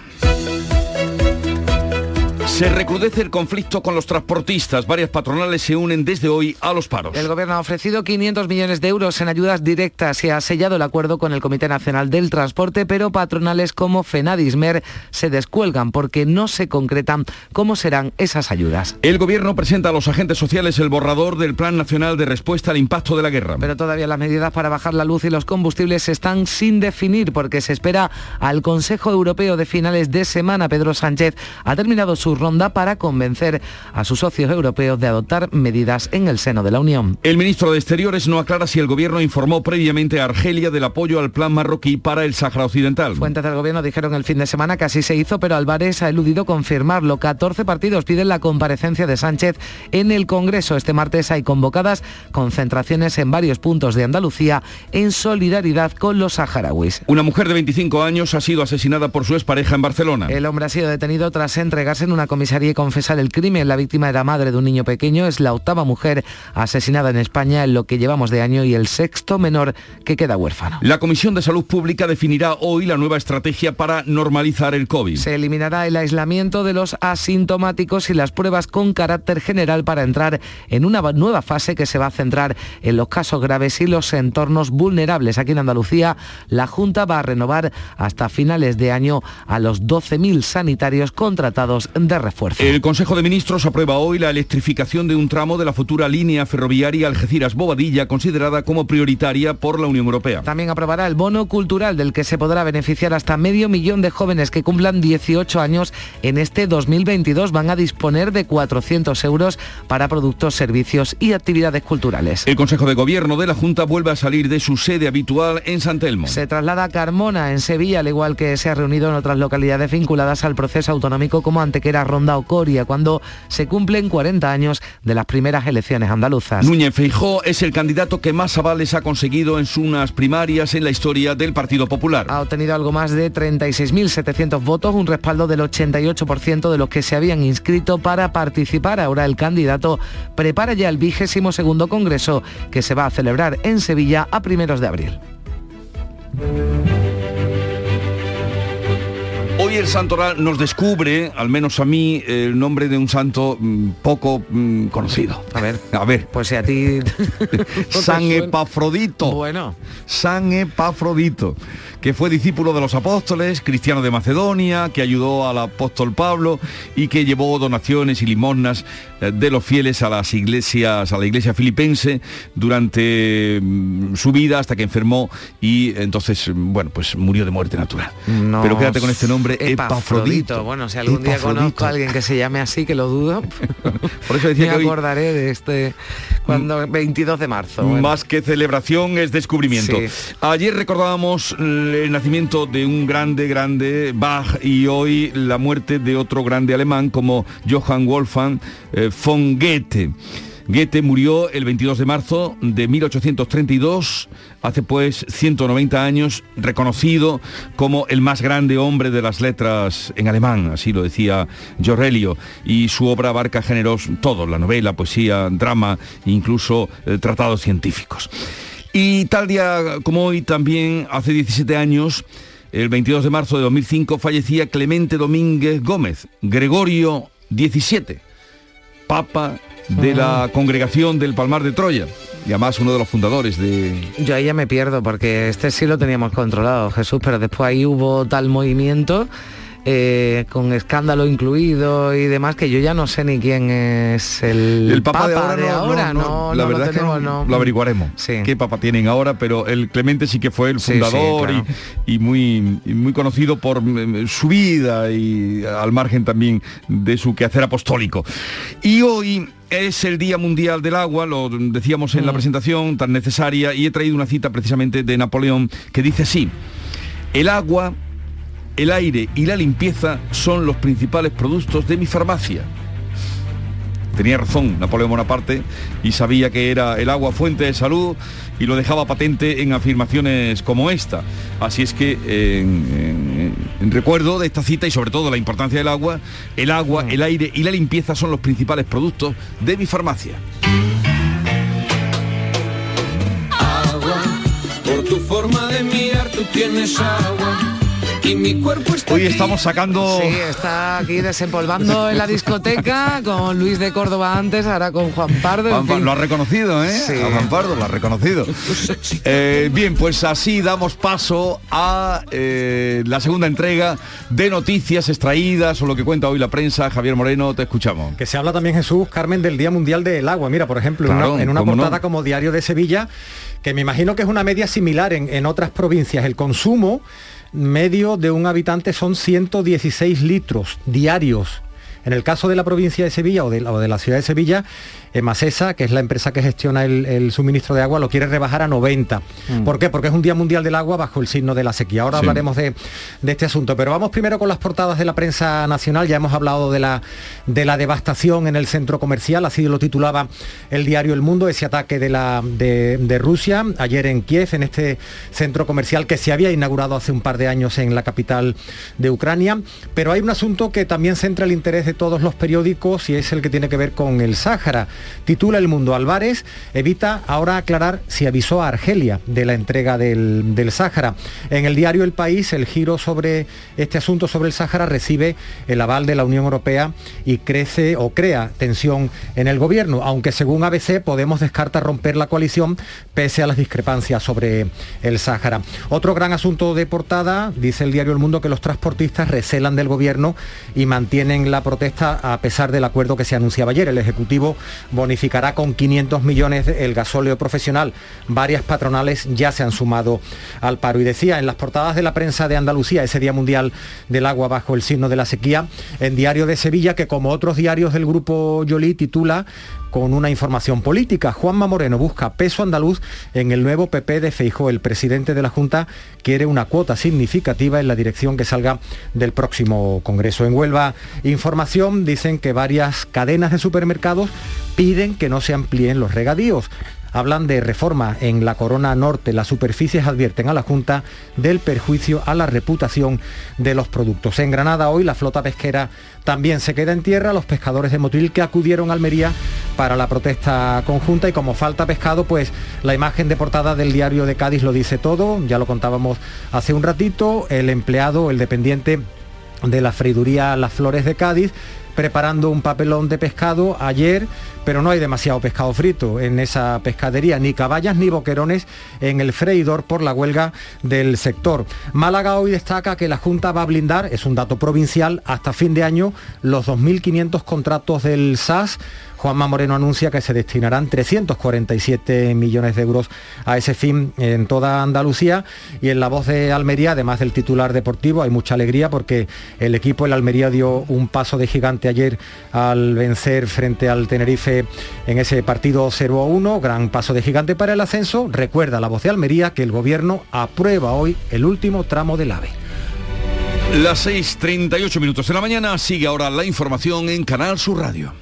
Se recrudece el conflicto con los transportistas. Varias patronales se unen desde hoy a los paros. El gobierno ha ofrecido 500 millones de euros en ayudas directas y ha sellado el acuerdo con el Comité Nacional del Transporte, pero patronales como Fenadismer se descuelgan porque no se concretan cómo serán esas ayudas. El gobierno presenta a los agentes sociales el borrador del Plan Nacional de Respuesta al Impacto de la Guerra. Pero todavía las medidas para bajar la luz y los combustibles están sin definir porque se espera al Consejo Europeo de finales de semana. Pedro Sánchez ha terminado su ronda para convencer a sus socios europeos de adoptar medidas en el seno de la Unión. El ministro de Exteriores no aclara si el gobierno informó previamente a Argelia del apoyo al plan marroquí para el Sáhara Occidental. Fuentes del gobierno dijeron el fin de semana que así se hizo, pero Álvarez ha eludido confirmarlo. 14 partidos piden la comparecencia de Sánchez en el Congreso. Este martes hay convocadas concentraciones en varios puntos de Andalucía en solidaridad con los saharauis. Una mujer de 25 años ha sido asesinada por su expareja en Barcelona. El hombre ha sido detenido tras entregarse en una comisaría y confesar el crimen. La víctima era madre de un niño pequeño, es la octava mujer asesinada en España en lo que llevamos de año y el sexto menor que queda huérfano. La Comisión de Salud Pública definirá hoy la nueva estrategia para normalizar el COVID. Se eliminará el aislamiento de los asintomáticos y las pruebas con carácter general para entrar en una nueva fase que se va a centrar en los casos graves y los entornos vulnerables. Aquí en Andalucía, la Junta va a renovar hasta finales de año a los 12.000 sanitarios contratados de refuerzo. El Consejo de Ministros aprueba hoy la electrificación de un tramo de la futura línea ferroviaria Algeciras-Bobadilla, considerada como prioritaria por la Unión Europea. También aprobará el bono cultural del que se podrá beneficiar hasta medio millón de jóvenes que cumplan 18 años en este 2022. Van a disponer de 400 euros para productos, servicios y actividades culturales. El Consejo de Gobierno de la Junta vuelve a salir de su sede habitual en San Telmo. Se traslada a Carmona, en Sevilla, al igual que se ha reunido en otras localidades vinculadas al proceso autonómico como Antequera, Ronda o Coria, cuando se cumplen 40 años de las primeras elecciones andaluzas. Núñez Feijó es el candidato que más avales ha conseguido en unas primarias en la historia del Partido Popular. Ha obtenido algo más de 36.700 votos, un respaldo del 88% de los que se habían inscrito para participar. Ahora el candidato prepara ya el vigésimo segundo congreso que se va a celebrar en Sevilla a primeros de abril. Hoy el santoral nos descubre, al menos a mí, el nombre de un santo mm, poco mm, conocido. A ver, A ver, pues si a ti... San Epafrodito. Bueno. San Epafrodito, que fue discípulo de los apóstoles, cristiano de Macedonia, que ayudó al apóstol Pablo y que llevó donaciones y limosnas eh, de los fieles a las iglesias, a la iglesia filipense durante mm, su vida hasta que enfermó y entonces, mm, bueno, pues murió de muerte natural. No Pero quédate con este nombre Epafrodito. Bueno, si algún día conozco a alguien que se llame así, que lo dudo, por eso decía me que hoy- acordaré de este cuando 22 de marzo. bueno. Más que celebración es descubrimiento. Sí. Ayer recordábamos el nacimiento de un grande, grande Bach y hoy la muerte de otro grande alemán como Johann Wolfgang eh, von Goethe. Goethe murió el 22 de marzo de 1832, hace pues 190 años, reconocido como el más grande hombre de las letras en alemán, así lo decía Giorelio, y su obra abarca géneros todos, la novela, poesía, drama, incluso eh, tratados científicos. Y tal día como hoy, también hace 17 años, el 22 de marzo de 2005, fallecía Clemente Domínguez Gómez, Gregorio XVII, Papa de la Congregación del Palmar de Troya, y además uno de los fundadores de... Yo ahí ya me pierdo porque este sí lo teníamos controlado, Jesús, pero después ahí hubo tal movimiento eh, con escándalo incluido y demás que yo ya no sé ni quién es el, El Papa, de ahora, no, no, ahora, no, no, la lo verdad es que lo averiguaremos. Qué Papa tienen ahora, pero el Clemente sí que fue el Sí, fundador sí, claro. y, y muy, y muy conocido por mm, su vida y al margen también de su quehacer apostólico. Y hoy es el Día Mundial del Agua, lo decíamos Mm. en la presentación tan necesaria, y he traído una cita precisamente de Napoleón que dice así, el agua, el aire y la limpieza son los principales productos de mi farmacia. Tenía razón Napoleón Bonaparte y sabía que era el agua fuente de salud y lo dejaba patente en afirmaciones como esta. Así es que en, en- en recuerdo de esta cita y sobre todo la importancia del agua, el agua, el aire y la limpieza son los principales productos de mi farmacia. agua. Por tu forma de mirar tú tienes agua. Hoy estamos sacando... Sí, está aquí desempolvando en la discoteca con Luis de Córdoba antes, ahora con Juan Pardo. Juan fin. lo ha reconocido, ¿eh? Sí. A Juan Pardo lo ha reconocido. Eh, bien, pues así damos paso a eh, la segunda entrega de noticias extraídas o lo que cuenta hoy la prensa. Javier Moreno, te escuchamos. Que se habla también, Jesús, Carmen, del Día Mundial del Agua. Mira, por ejemplo, en Claro, una, en una cómo no. portada como Diario de Sevilla, que me imagino que es una media similar en, en otras provincias. El consumo medio de un habitante son 116 litros diarios. En el caso de la provincia de Sevilla o de, la- o de la ciudad de Sevilla, Emasesa, que es la empresa que gestiona el, el suministro de agua, lo quiere rebajar a 90. Mm. ¿Por qué? Porque es un Día Mundial del Agua bajo el signo de la sequía. Ahora Sí. hablaremos de, de este asunto. Pero vamos primero con las portadas de la prensa nacional. Ya hemos hablado de la, de la devastación en el centro comercial, así lo titulaba el diario El Mundo, ese ataque de, la, de, de Rusia ayer en Kiev, en este centro comercial que se había inaugurado hace un par de años en la capital de Ucrania. Pero hay un asunto que también centra el interés todos los periódicos y es el que tiene que ver con el Sáhara. Titula El Mundo Álvarez, evita ahora aclarar si avisó a Argelia de la entrega del, del Sáhara. En el diario El País, el giro sobre este asunto sobre el Sáhara recibe el aval de la Unión Europea y crece o crea tensión en el gobierno, aunque según ABC Podemos descarta romper la coalición pese a las discrepancias sobre el Sáhara. Otro gran asunto de portada, dice el diario El Mundo que los transportistas recelan del gobierno y mantienen la protesta a pesar del acuerdo que se anunciaba ayer. El Ejecutivo bonificará con 500 millones el gasóleo profesional. Varias patronales ya se han sumado al paro. Y decía en las portadas de la prensa de Andalucía, ese Día Mundial del Agua bajo el signo de la sequía, en Diario de Sevilla, que como otros diarios del grupo Yoli titula con una información política. Juanma Moreno busca peso andaluz en el nuevo PP de Feijó. El presidente de la Junta quiere una cuota significativa en la dirección que salga del próximo Congreso. En Huelva, información, dicen que varias cadenas de supermercados piden que no se amplíen los regadíos. Hablan de reforma en la Corona Norte. Las superficies advierten a la Junta del perjuicio a la reputación de los productos. En Granada hoy la flota pesquera también se queda en tierra. Los pescadores de Motril que acudieron a Almería para la protesta conjunta y como falta pescado, pues la imagen de portada del diario de Cádiz lo dice todo. Ya lo contábamos hace un ratito. El empleado, el dependiente de la freiduría Las Flores de Cádiz, preparando un papelón de pescado ayer, pero no hay demasiado pescado frito en esa pescadería, ni caballas ni boquerones en el freidor por la huelga del sector. Málaga hoy destaca que la Junta va a blindar, es un dato provincial, hasta fin de año los 2.500 contratos del SAS Juanma Moreno anuncia que se destinarán 347 millones de euros a ese fin en toda Andalucía y en la voz de Almería, además del titular deportivo, hay mucha alegría porque el equipo, el Almería, dio un paso de gigante ayer al vencer frente al Tenerife en ese partido 0 a 1, gran paso de gigante para el ascenso. Recuerda la voz de Almería que el gobierno aprueba hoy el último tramo del AVE. Las 6.38 minutos de la mañana sigue ahora la información en Canal Sur Radio.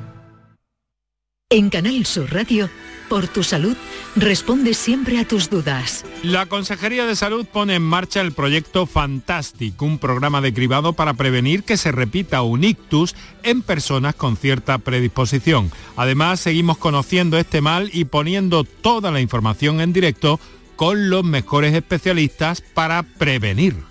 En Canal Sur Radio, por tu salud, responde siempre a tus dudas. La Consejería de Salud pone en marcha el proyecto Fantastic, un programa de cribado para prevenir que se repita un ictus en personas con cierta predisposición. Además, seguimos conociendo este mal y poniendo toda la información en directo con los mejores especialistas para prevenir.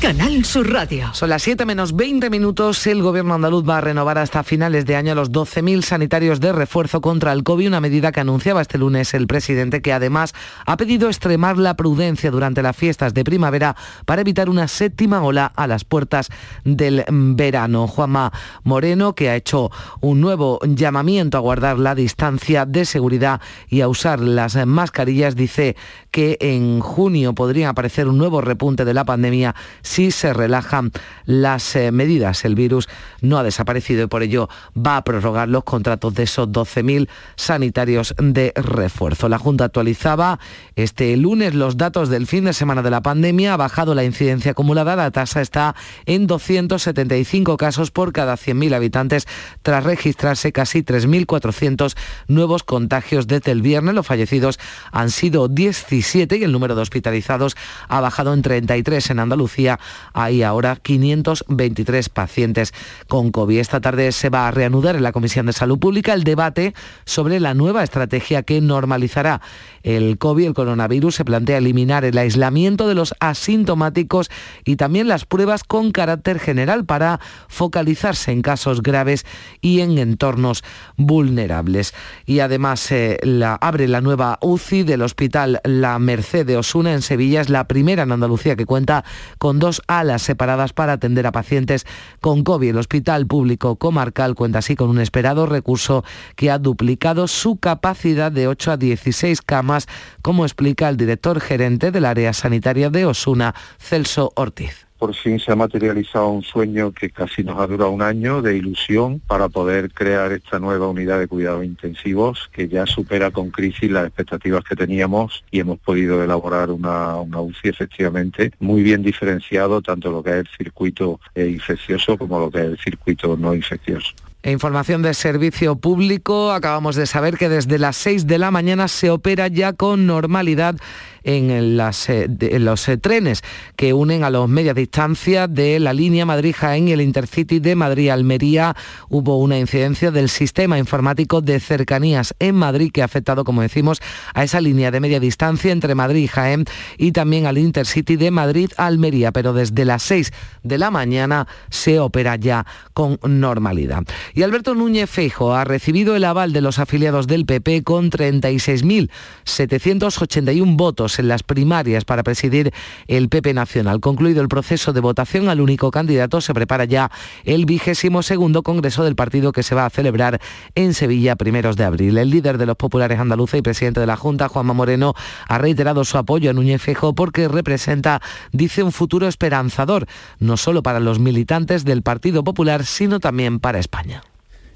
Canal Sur Radio. Son las 7 menos 20 minutos. El gobierno andaluz va a renovar hasta finales de año los 12.000 sanitarios de refuerzo contra el COVID, una medida que anunciaba este lunes el presidente, que además ha pedido extremar la prudencia durante las fiestas de primavera para evitar una séptima ola a las puertas del verano. Juanma Moreno, que ha hecho un nuevo llamamiento a guardar la distancia de seguridad y a usar las mascarillas, dice que en junio podría aparecer un nuevo repunte de la pandemia si se relajan las eh, medidas. El virus no ha desaparecido y por ello va a prorrogar los contratos de esos 12.000 sanitarios de refuerzo. La Junta actualizaba este lunes los datos del fin de semana de la pandemia. Ha bajado la incidencia acumulada. La tasa está en 275 casos por cada 100.000 habitantes tras registrarse casi 3.400 nuevos contagios desde el viernes. Los fallecidos han sido 17 y el número de hospitalizados ha bajado en 33 en Andalucía hay ahora 523 pacientes con COVID. Esta tarde se va a reanudar en la Comisión de Salud Pública el debate sobre la nueva estrategia que normalizará el COVID, el coronavirus. Se plantea eliminar el aislamiento de los asintomáticos y también las pruebas con carácter general para focalizarse en casos graves y en entornos vulnerables. Y además eh, abre la nueva UCI del Hospital La Merced de Osuna en Sevilla. Es la primera en Andalucía que cuenta con alas separadas para atender a pacientes con COVID. El Hospital Público Comarcal cuenta así con un esperado recurso que ha duplicado su capacidad de 8 a 16 camas, como explica el director gerente del área sanitaria de Osuna, Celso Ortiz por fin se ha materializado un sueño que casi nos ha durado un año de ilusión para poder crear esta nueva unidad de cuidados intensivos que ya supera con crisis las expectativas que teníamos y hemos podido elaborar una, una UCI efectivamente muy bien diferenciado tanto lo que es el circuito eh, infeccioso como lo que es el circuito no infeccioso. Información de servicio público, acabamos de saber que desde las 6 de la mañana se opera ya con normalidad en, eh, los eh, trenes que unen a los media distancia de la línea Madrid-Jaén y el Intercity de Madrid-Almería. Hubo una incidencia del sistema informático de cercanías en Madrid que ha afectado, como decimos, a esa línea de media distancia entre Madrid y Jaén y también al Intercity de Madrid-Almería. Pero desde las 6 de la mañana se opera ya con normalidad. Y Alberto Núñez Feijo ha recibido el aval de los afiliados del PP con 36.781 votos en las primarias para presidir el PP Nacional. Concluido el proceso de votación al único candidato, se prepara ya el vigésimo segundo Congreso del partido que se va a celebrar en Sevilla primeros de abril. El líder de los populares andaluces y presidente de la Junta, Juanma Moreno, ha reiterado su apoyo a Núñez Feijóo porque representa, dice, un futuro esperanzador, no solo para los militantes del Partido Popular, sino también para España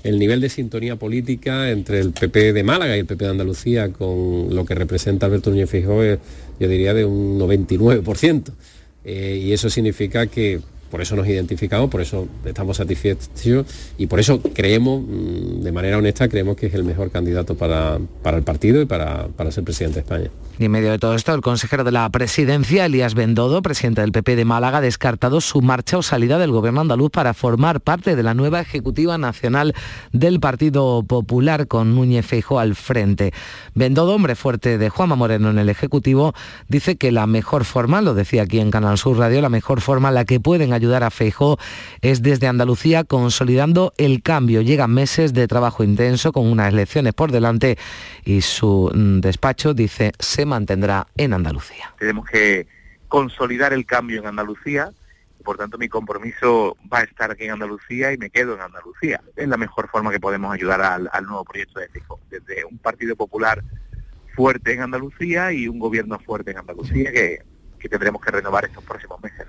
el nivel de sintonía política entre el PP de Málaga y el PP de Andalucía con lo que representa Alberto Núñez Feijóo es, yo diría, de un 99%. Eh, y eso significa que por eso nos identificamos, por eso estamos satisfechos y por eso creemos, mm, de manera honesta, creemos que es el mejor candidato para, el partido y para, para ser presidente de España. Y en medio de todo esto, el consejero de la presidencia, Elías Bendodo, presidente del PP de Málaga, ha descartado su marcha o salida del gobierno andaluz para formar parte de la nueva ejecutiva nacional del Partido Popular con Núñez Feijóo al frente. Bendodo, hombre fuerte de Juanma Moreno en el Ejecutivo, dice que la mejor forma, lo decía aquí en Canal Sur Radio, la mejor forma la que pueden ayudar a Feijóo es desde Andalucía consolidando el cambio. Llegan meses de trabajo intenso con unas elecciones por delante y su mm, despacho dice se mantendrá en Andalucía. Tenemos que consolidar el cambio en Andalucía por tanto mi compromiso va a estar aquí en Andalucía y me quedo en Andalucía. Es la mejor forma que podemos ayudar al, nuevo proyecto de Feijóo, desde un Partido Popular fuerte en Andalucía y un gobierno fuerte en Andalucía que tendremos que renovar estos próximos meses.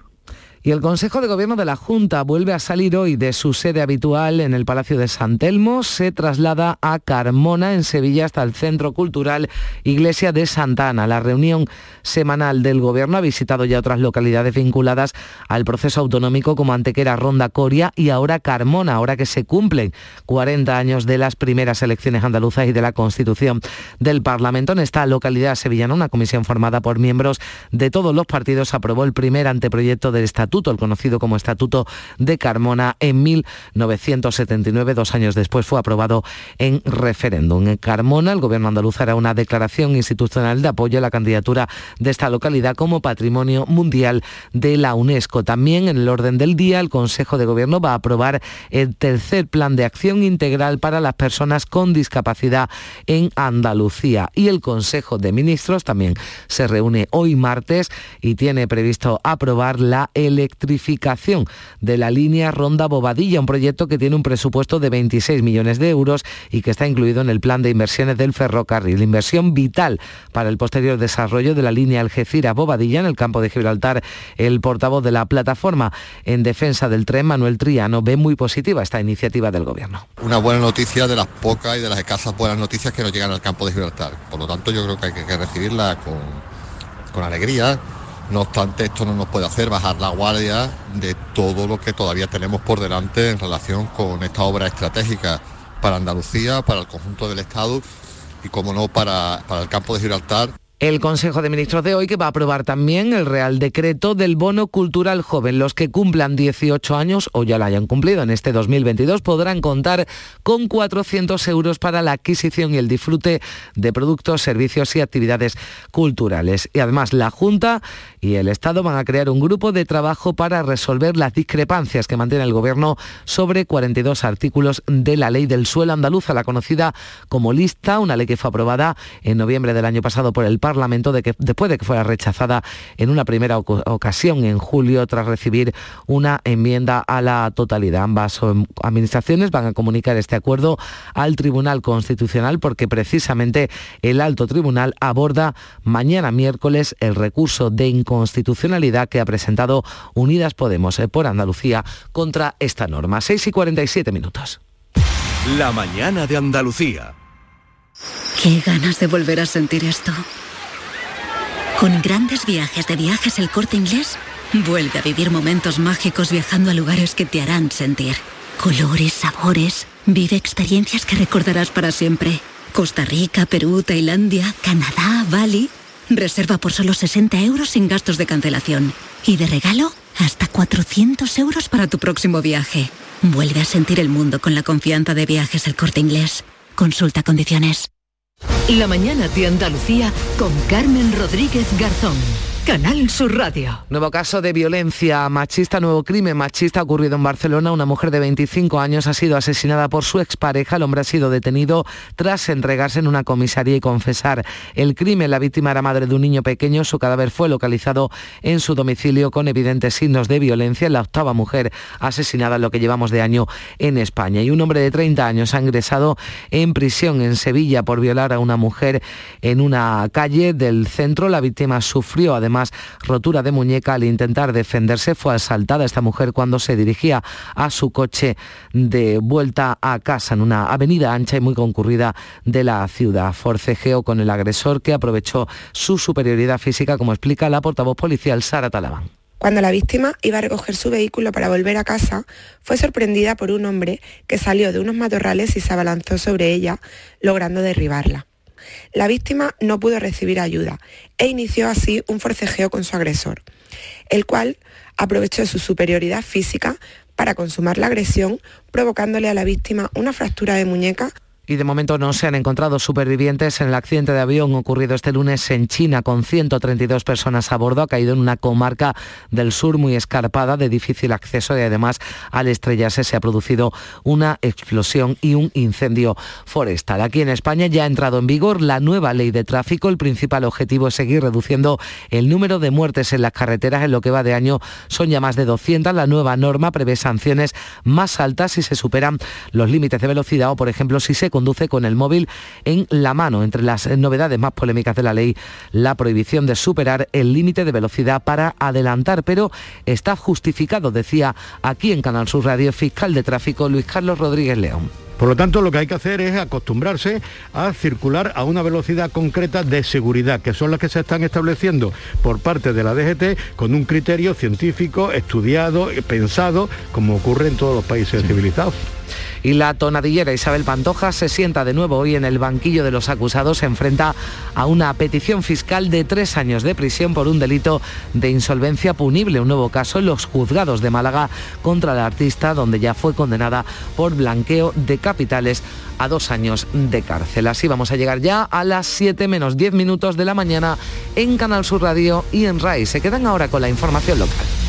Y el Consejo de Gobierno de la Junta vuelve a salir hoy de su sede habitual en el Palacio de San Telmo. Se traslada a Carmona, en Sevilla, hasta el Centro Cultural Iglesia de Santa Ana. La reunión semanal del Gobierno ha visitado ya otras localidades vinculadas al proceso autonómico como Antequera, Ronda, Coria y ahora Carmona, ahora que se cumplen 40 años de las primeras elecciones andaluzas y de la Constitución del Parlamento. En esta localidad sevillana, una comisión formada por miembros de todos los partidos aprobó el primer anteproyecto del Estatuto el conocido como Estatuto de Carmona, en 1979. Dos años después fue aprobado en referéndum. En Carmona, el gobierno andaluz hará una declaración institucional de apoyo a la candidatura de esta localidad como patrimonio mundial de la UNESCO. También en el orden del día, el Consejo de Gobierno va a aprobar el tercer plan de acción integral para las personas con discapacidad en Andalucía. Y el Consejo de Ministros también se reúne hoy martes y tiene previsto aprobar la electrificación de la línea Ronda Bobadilla, un proyecto que tiene un presupuesto de 26 millones de euros y que está incluido en el plan de inversiones del ferrocarril. Inversión vital para el posterior desarrollo de la línea Algeciras-Bobadilla en el campo de Gibraltar. El portavoz de la plataforma en defensa del tren, Manuel Triano, ve muy positiva esta iniciativa del Gobierno. Una buena noticia de las pocas y de las escasas buenas noticias que nos llegan al campo de Gibraltar. Por lo tanto, yo creo que hay que recibirla con, con alegría no obstante, esto no nos puede hacer bajar la guardia de todo lo que todavía tenemos por delante en relación con esta obra estratégica para Andalucía, para el conjunto del Estado y, como no, para, para el campo de Gibraltar el Consejo de Ministros de hoy que va a aprobar también el Real Decreto del Bono Cultural Joven. Los que cumplan 18 años o ya lo hayan cumplido en este 2022 podrán contar con 400 euros para la adquisición y el disfrute de productos, servicios y actividades culturales. Y además la Junta y el Estado van a crear un grupo de trabajo para resolver las discrepancias que mantiene el Gobierno sobre 42 artículos de la ley del suelo andaluza, la conocida como lista, una ley que fue aprobada en noviembre del año pasado por el Parlamento después de que fuera rechazada en una primera ocasión en julio tras recibir una enmienda a la totalidad. Ambas administraciones van a comunicar este acuerdo al Tribunal Constitucional porque precisamente el alto tribunal aborda mañana miércoles el recurso de inconstitucionalidad que ha presentado Unidas Podemos eh, por Andalucía contra esta norma. 6 y 47 minutos. La mañana de Andalucía. Qué ganas de volver a sentir esto. Con grandes viajes de viajes el corte inglés, vuelve a vivir momentos mágicos viajando a lugares que te harán sentir. Colores, sabores, vive experiencias que recordarás para siempre. Costa Rica, Perú, Tailandia, Canadá, Bali. Reserva por solo 60 euros sin gastos de cancelación. Y de regalo, hasta 400 euros para tu próximo viaje. Vuelve a sentir el mundo con la confianza de viajes el corte inglés. Consulta condiciones. La mañana de Andalucía con Carmen Rodríguez Garzón. Canal Sur Radio. Nuevo caso de violencia machista, nuevo crimen machista ocurrido en Barcelona. Una mujer de 25 años ha sido asesinada por su expareja. El hombre ha sido detenido tras entregarse en una comisaría y confesar el crimen. La víctima era madre de un niño pequeño. Su cadáver fue localizado en su domicilio con evidentes signos de violencia. La octava mujer asesinada en lo que llevamos de año en España. Y un hombre de 30 años ha ingresado en prisión en Sevilla por violar a una mujer en una calle del centro. La víctima sufrió además rotura de muñeca al intentar defenderse. Fue asaltada esta mujer cuando se dirigía a su coche de vuelta a casa en una avenida ancha y muy concurrida de la ciudad. Forcejeo con el agresor que aprovechó su superioridad física, como explica la portavoz policial Sara Talabán. Cuando la víctima iba a recoger su vehículo para volver a casa, fue sorprendida por un hombre que salió de unos matorrales y se abalanzó sobre ella, logrando derribarla. La víctima no pudo recibir ayuda e inició así un forcejeo con su agresor, el cual aprovechó su superioridad física para consumar la agresión, provocándole a la víctima una fractura de muñeca y de momento no se han encontrado supervivientes en el accidente de avión ocurrido este lunes en China con 132 personas a bordo. Ha caído en una comarca del sur muy escarpada de difícil acceso y además al estrellarse se ha producido una explosión y un incendio forestal. Aquí en España ya ha entrado en vigor la nueva ley de tráfico. El principal objetivo es seguir reduciendo el número de muertes en las carreteras. En lo que va de año son ya más de 200. La nueva norma prevé sanciones más altas si se superan los límites de velocidad o, por ejemplo, si se conduce con el móvil en la mano. Entre las novedades más polémicas de la ley, la prohibición de superar el límite de velocidad para adelantar, pero está justificado, decía aquí en Canal Sur Radio Fiscal de Tráfico Luis Carlos Rodríguez León. Por lo tanto, lo que hay que hacer es acostumbrarse a circular a una velocidad concreta de seguridad, que son las que se están estableciendo por parte de la DGT con un criterio científico, estudiado, pensado, como ocurre en todos los países civilizados y la tonadillera Isabel Pantoja se sienta de nuevo hoy en el banquillo de los acusados. Se enfrenta a una petición fiscal de tres años de prisión por un delito de insolvencia punible. Un nuevo caso en los juzgados de Málaga contra la artista, donde ya fue condenada por blanqueo de capitales a dos años de cárcel. Así vamos a llegar ya a las 7 menos 10 minutos de la mañana en Canal Sur Radio y en RAI. Se quedan ahora con la información local.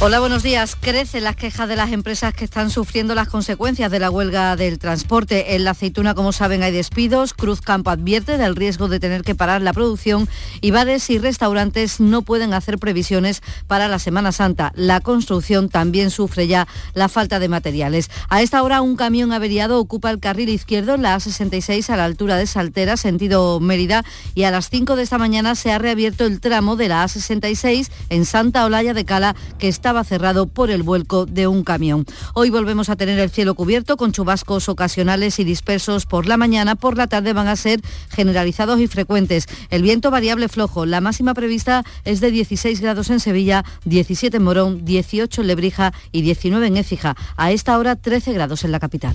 Hola, buenos días. Crecen las quejas de las empresas que están sufriendo las consecuencias de la huelga del transporte. En la aceituna, como saben, hay despidos. Cruz Campo advierte del riesgo de tener que parar la producción y bares y restaurantes no pueden hacer previsiones para la Semana Santa. La construcción también sufre ya la falta de materiales. A esta hora, un camión averiado ocupa el carril izquierdo la A66 a la altura de Saltera, sentido Mérida, y a las 5 de esta mañana se ha reabierto el tramo de la A66 en Santa Olalla de Cala, que está estaba cerrado por el vuelco de un camión. Hoy volvemos a tener el cielo cubierto con chubascos ocasionales y dispersos por la mañana. Por la tarde van a ser generalizados y frecuentes. El viento variable flojo. La máxima prevista es de 16 grados en Sevilla, 17 en Morón, 18 en Lebrija y 19 en Écija. A esta hora 13 grados en la capital.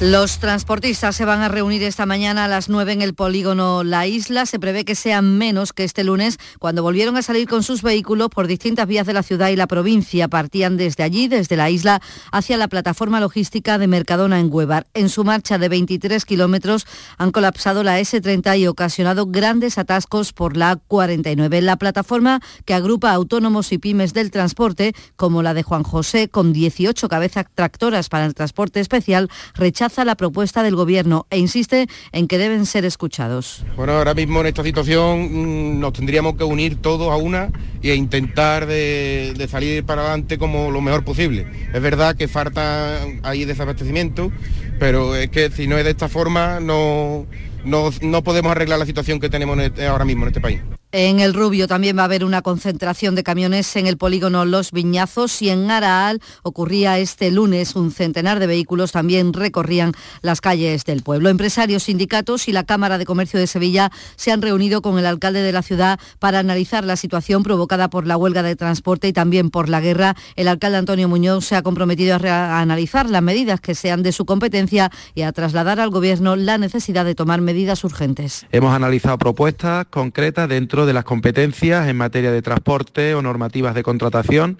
Los transportistas se van a reunir esta mañana a las 9 en el polígono La Isla. Se prevé que sean menos que este lunes, cuando volvieron a salir con sus vehículos por distintas vías de la ciudad y la provincia. Partían desde allí, desde la isla, hacia la plataforma logística de Mercadona en Huevar. En su marcha de 23 kilómetros han colapsado la S30 y ocasionado grandes atascos por la 49. La plataforma que agrupa autónomos y pymes del transporte, como la de Juan José, con 18 cabezas tractoras para el transporte especial, rechaza la propuesta del Gobierno e insiste en que deben ser escuchados. Bueno, ahora mismo en esta situación mm, nos tendríamos que unir todos a una e intentar de, salir para adelante como lo mejor posible. Es verdad que falta ahí desabastecimiento, pero es que si no es de esta forma no, no, no podemos arreglar la situación que tenemos en este- ahora mismo en este país. En el Rubio también va a haber una concentración de camiones en el polígono Los Viñazos y en Araal ocurría este lunes. Un centenar de vehículos también recorrían las calles del pueblo. Empresarios, sindicatos y la Cámara de Comercio de Sevilla se han reunido con el alcalde de la ciudad para analizar la situación provocada por la huelga de transporte y también por la guerra. El alcalde Antonio Muñoz se ha comprometido a, a analizar las medidas que sean de su competencia y a trasladar al Gobierno la necesidad de tomar medidas urgentes. Hemos analizado propuestas concretas dentro de las competencias en materia de transporte o normativas de contratación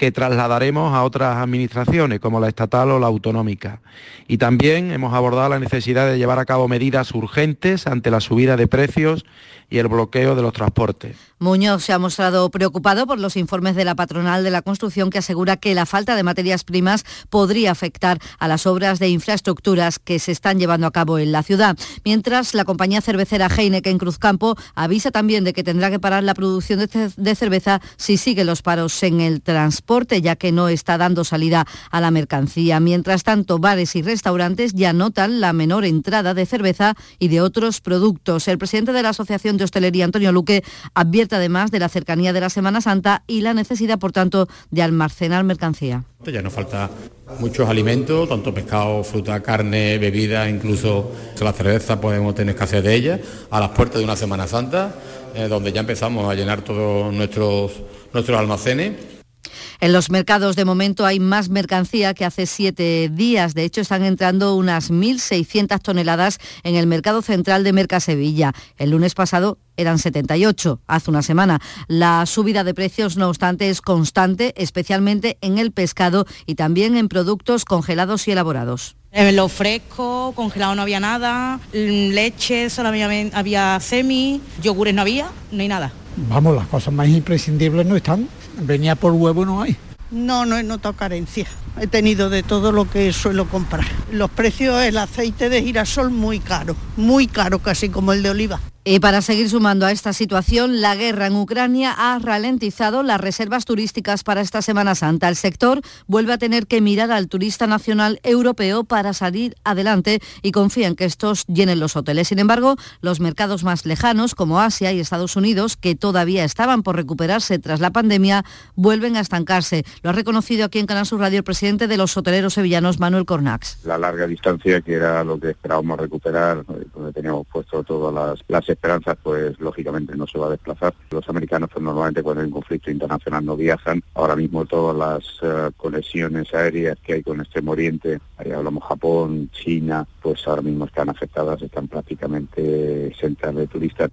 que trasladaremos a otras administraciones como la estatal o la autonómica. Y también hemos abordado la necesidad de llevar a cabo medidas urgentes ante la subida de precios y el bloqueo de los transportes. Muñoz se ha mostrado preocupado por los informes de la patronal de la construcción que asegura que la falta de materias primas podría afectar a las obras de infraestructuras que se están llevando a cabo en la ciudad. Mientras, la compañía cervecera Heineken Cruzcampo avisa también de que tendrá que parar la producción de, ce- de cerveza si sigue los paros en el transporte, ya que no está dando salida a la mercancía. Mientras tanto, bares y restaurantes ya notan la menor entrada de cerveza y de otros productos. El presidente de la Asociación de Hostelería, Antonio Luque, advierte además de la cercanía de la Semana Santa y la necesidad, por tanto, de almacenar mercancía. Ya nos falta muchos alimentos, tanto pescado, fruta, carne, bebida, incluso la cerveza podemos tener escasez de ella, a las puertas de una Semana Santa, eh, donde ya empezamos a llenar todos nuestros, nuestros almacenes. En los mercados de momento hay más mercancía que hace siete días. De hecho, están entrando unas 1.600 toneladas en el mercado central de Mercasevilla. El lunes pasado eran 78, hace una semana. La subida de precios, no obstante, es constante, especialmente en el pescado y también en productos congelados y elaborados. En lo fresco, congelado no había nada, mm, leche solo había, había semi, yogures no había, no hay nada. Vamos, las cosas más imprescindibles no están. Venía por huevo no hay. No, no he notado carencia. He tenido de todo lo que suelo comprar. Los precios, el aceite de girasol muy caro, muy caro, casi como el de oliva. Y para seguir sumando a esta situación, la guerra en Ucrania ha ralentizado las reservas turísticas para esta Semana Santa. El sector vuelve a tener que mirar al turista nacional europeo para salir adelante y confía en que estos llenen los hoteles. Sin embargo, los mercados más lejanos, como Asia y Estados Unidos, que todavía estaban por recuperarse tras la pandemia, vuelven a estancarse. Lo ha reconocido aquí en Canal Sur Radio el presidente de los hoteleros sevillanos, Manuel Cornax. La larga distancia, que era lo que esperábamos recuperar, eh, donde teníamos puesto todas las, las esperanzas, pues lógicamente no se va a desplazar. Los americanos pues normalmente cuando hay un conflicto internacional no viajan. Ahora mismo todas las eh, conexiones aéreas que hay con Extremo Oriente, ahí hablamos Japón, China, pues ahora mismo están afectadas, están prácticamente exentas de turistas.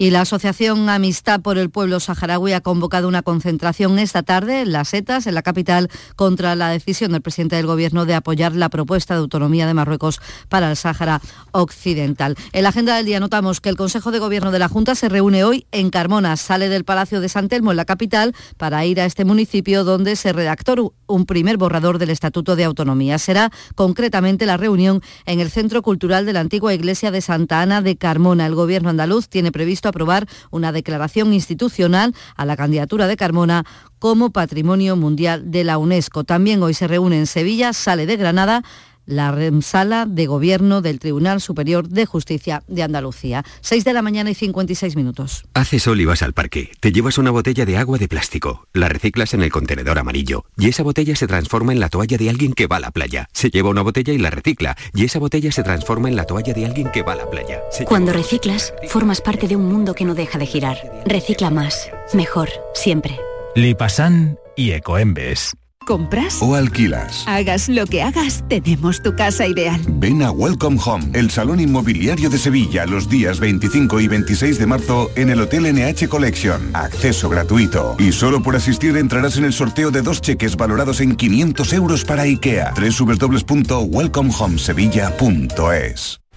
Y la Asociación Amistad por el Pueblo Saharaui ha convocado una concentración esta tarde en Las Setas, en la capital, contra la decisión del presidente del Gobierno de apoyar la propuesta de autonomía de Marruecos para el Sáhara Occidental. En la agenda del día notamos que el Consejo de Gobierno de la Junta se reúne hoy en Carmona. Sale del Palacio de San Telmo, en la capital, para ir a este municipio donde se redactó un primer borrador del Estatuto de Autonomía. Será concretamente la reunión en el Centro Cultural de la antigua Iglesia de Santa Ana de Carmona. El Gobierno andaluz tiene previsto aprobar una declaración institucional a la candidatura de Carmona como Patrimonio Mundial de la UNESCO. También hoy se reúne en Sevilla, sale de Granada la sala de gobierno del Tribunal Superior de Justicia de Andalucía. 6 de la mañana y 56 minutos. Hace sol y vas al parque. Te llevas una botella de agua de plástico. La reciclas en el contenedor amarillo. Y esa botella se transforma en la toalla de alguien que va a la playa. Se lleva una botella y la recicla. Y esa botella se transforma en la toalla de alguien que va a la playa. Se Cuando reciclas, formas parte de un mundo que no deja de girar. Recicla más, mejor, siempre. Lipasan y Ecoembes. ¿Compras? O alquilas. Hagas lo que hagas, tenemos tu casa ideal. Ven a Welcome Home, el salón inmobiliario de Sevilla, los días 25 y 26 de marzo en el Hotel NH Collection. Acceso gratuito. Y solo por asistir entrarás en el sorteo de dos cheques valorados en 500 euros para IKEA. www.welcomehomesevilla.es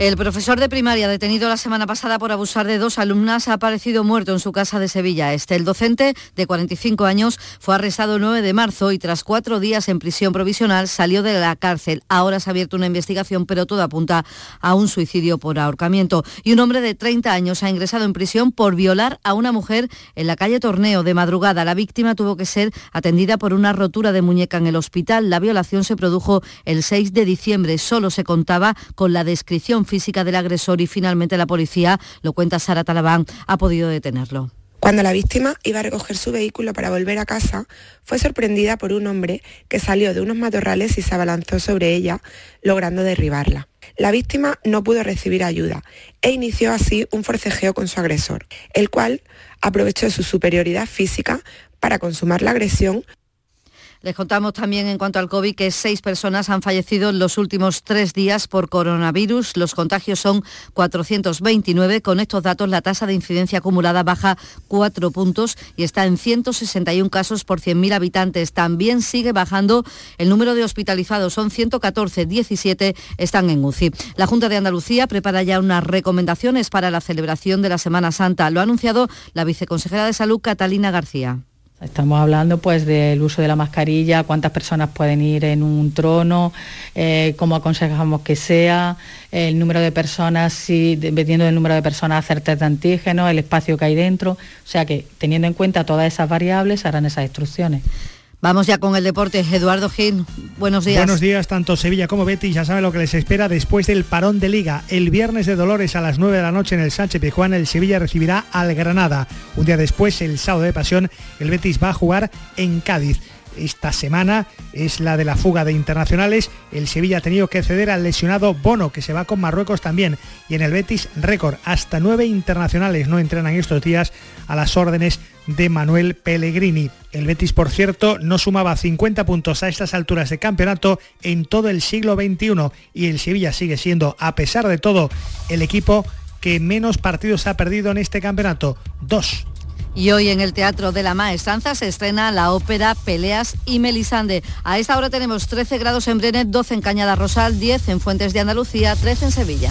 El profesor de primaria detenido la semana pasada por abusar de dos alumnas ha aparecido muerto en su casa de Sevilla Este. El docente, de 45 años, fue arrestado el 9 de marzo y tras cuatro días en prisión provisional salió de la cárcel. Ahora se ha abierto una investigación, pero todo apunta a un suicidio por ahorcamiento. Y un hombre de 30 años ha ingresado en prisión por violar a una mujer en la calle Torneo de madrugada. La víctima tuvo que ser atendida por una rotura de muñeca en el hospital. La violación se produjo el 6 de diciembre. Solo se contaba con la descripción física del agresor y finalmente la policía, lo cuenta Sara Talabán, ha podido detenerlo. Cuando la víctima iba a recoger su vehículo para volver a casa, fue sorprendida por un hombre que salió de unos matorrales y se abalanzó sobre ella, logrando derribarla. La víctima no pudo recibir ayuda e inició así un forcejeo con su agresor, el cual aprovechó su superioridad física para consumar la agresión les contamos también en cuanto al COVID que seis personas han fallecido en los últimos tres días por coronavirus. Los contagios son 429. Con estos datos la tasa de incidencia acumulada baja cuatro puntos y está en 161 casos por 100.000 habitantes. También sigue bajando el número de hospitalizados. Son 114, 17 están en UCI. La Junta de Andalucía prepara ya unas recomendaciones para la celebración de la Semana Santa. Lo ha anunciado la viceconsejera de Salud, Catalina García. Estamos hablando pues del uso de la mascarilla, cuántas personas pueden ir en un trono, eh, cómo aconsejamos que sea, el número de personas, si, dependiendo del número de personas, hacer test de antígenos, el espacio que hay dentro. O sea que teniendo en cuenta todas esas variables harán esas instrucciones. Vamos ya con el deporte. Eduardo Gil, buenos días. Buenos días, tanto Sevilla como Betis ya saben lo que les espera después del parón de liga. El viernes de Dolores a las 9 de la noche en el Sánchez Pizjuán, el Sevilla recibirá al Granada. Un día después, el sábado de pasión, el Betis va a jugar en Cádiz esta semana es la de la fuga de internacionales. El Sevilla ha tenido que ceder al lesionado Bono, que se va con Marruecos también. Y en el Betis, récord. Hasta nueve internacionales no entrenan estos días a las órdenes de Manuel Pellegrini. El Betis, por cierto, no sumaba 50 puntos a estas alturas de campeonato en todo el siglo XXI y el Sevilla sigue siendo, a pesar de todo, el equipo que menos partidos ha perdido en este campeonato. Dos. Y hoy en el Teatro de la Maestranza se estrena la ópera Peleas y Melisande. A esta hora tenemos 13 grados en Brenet, 12 en Cañada Rosal, 10 en Fuentes de Andalucía, 13 en Sevilla.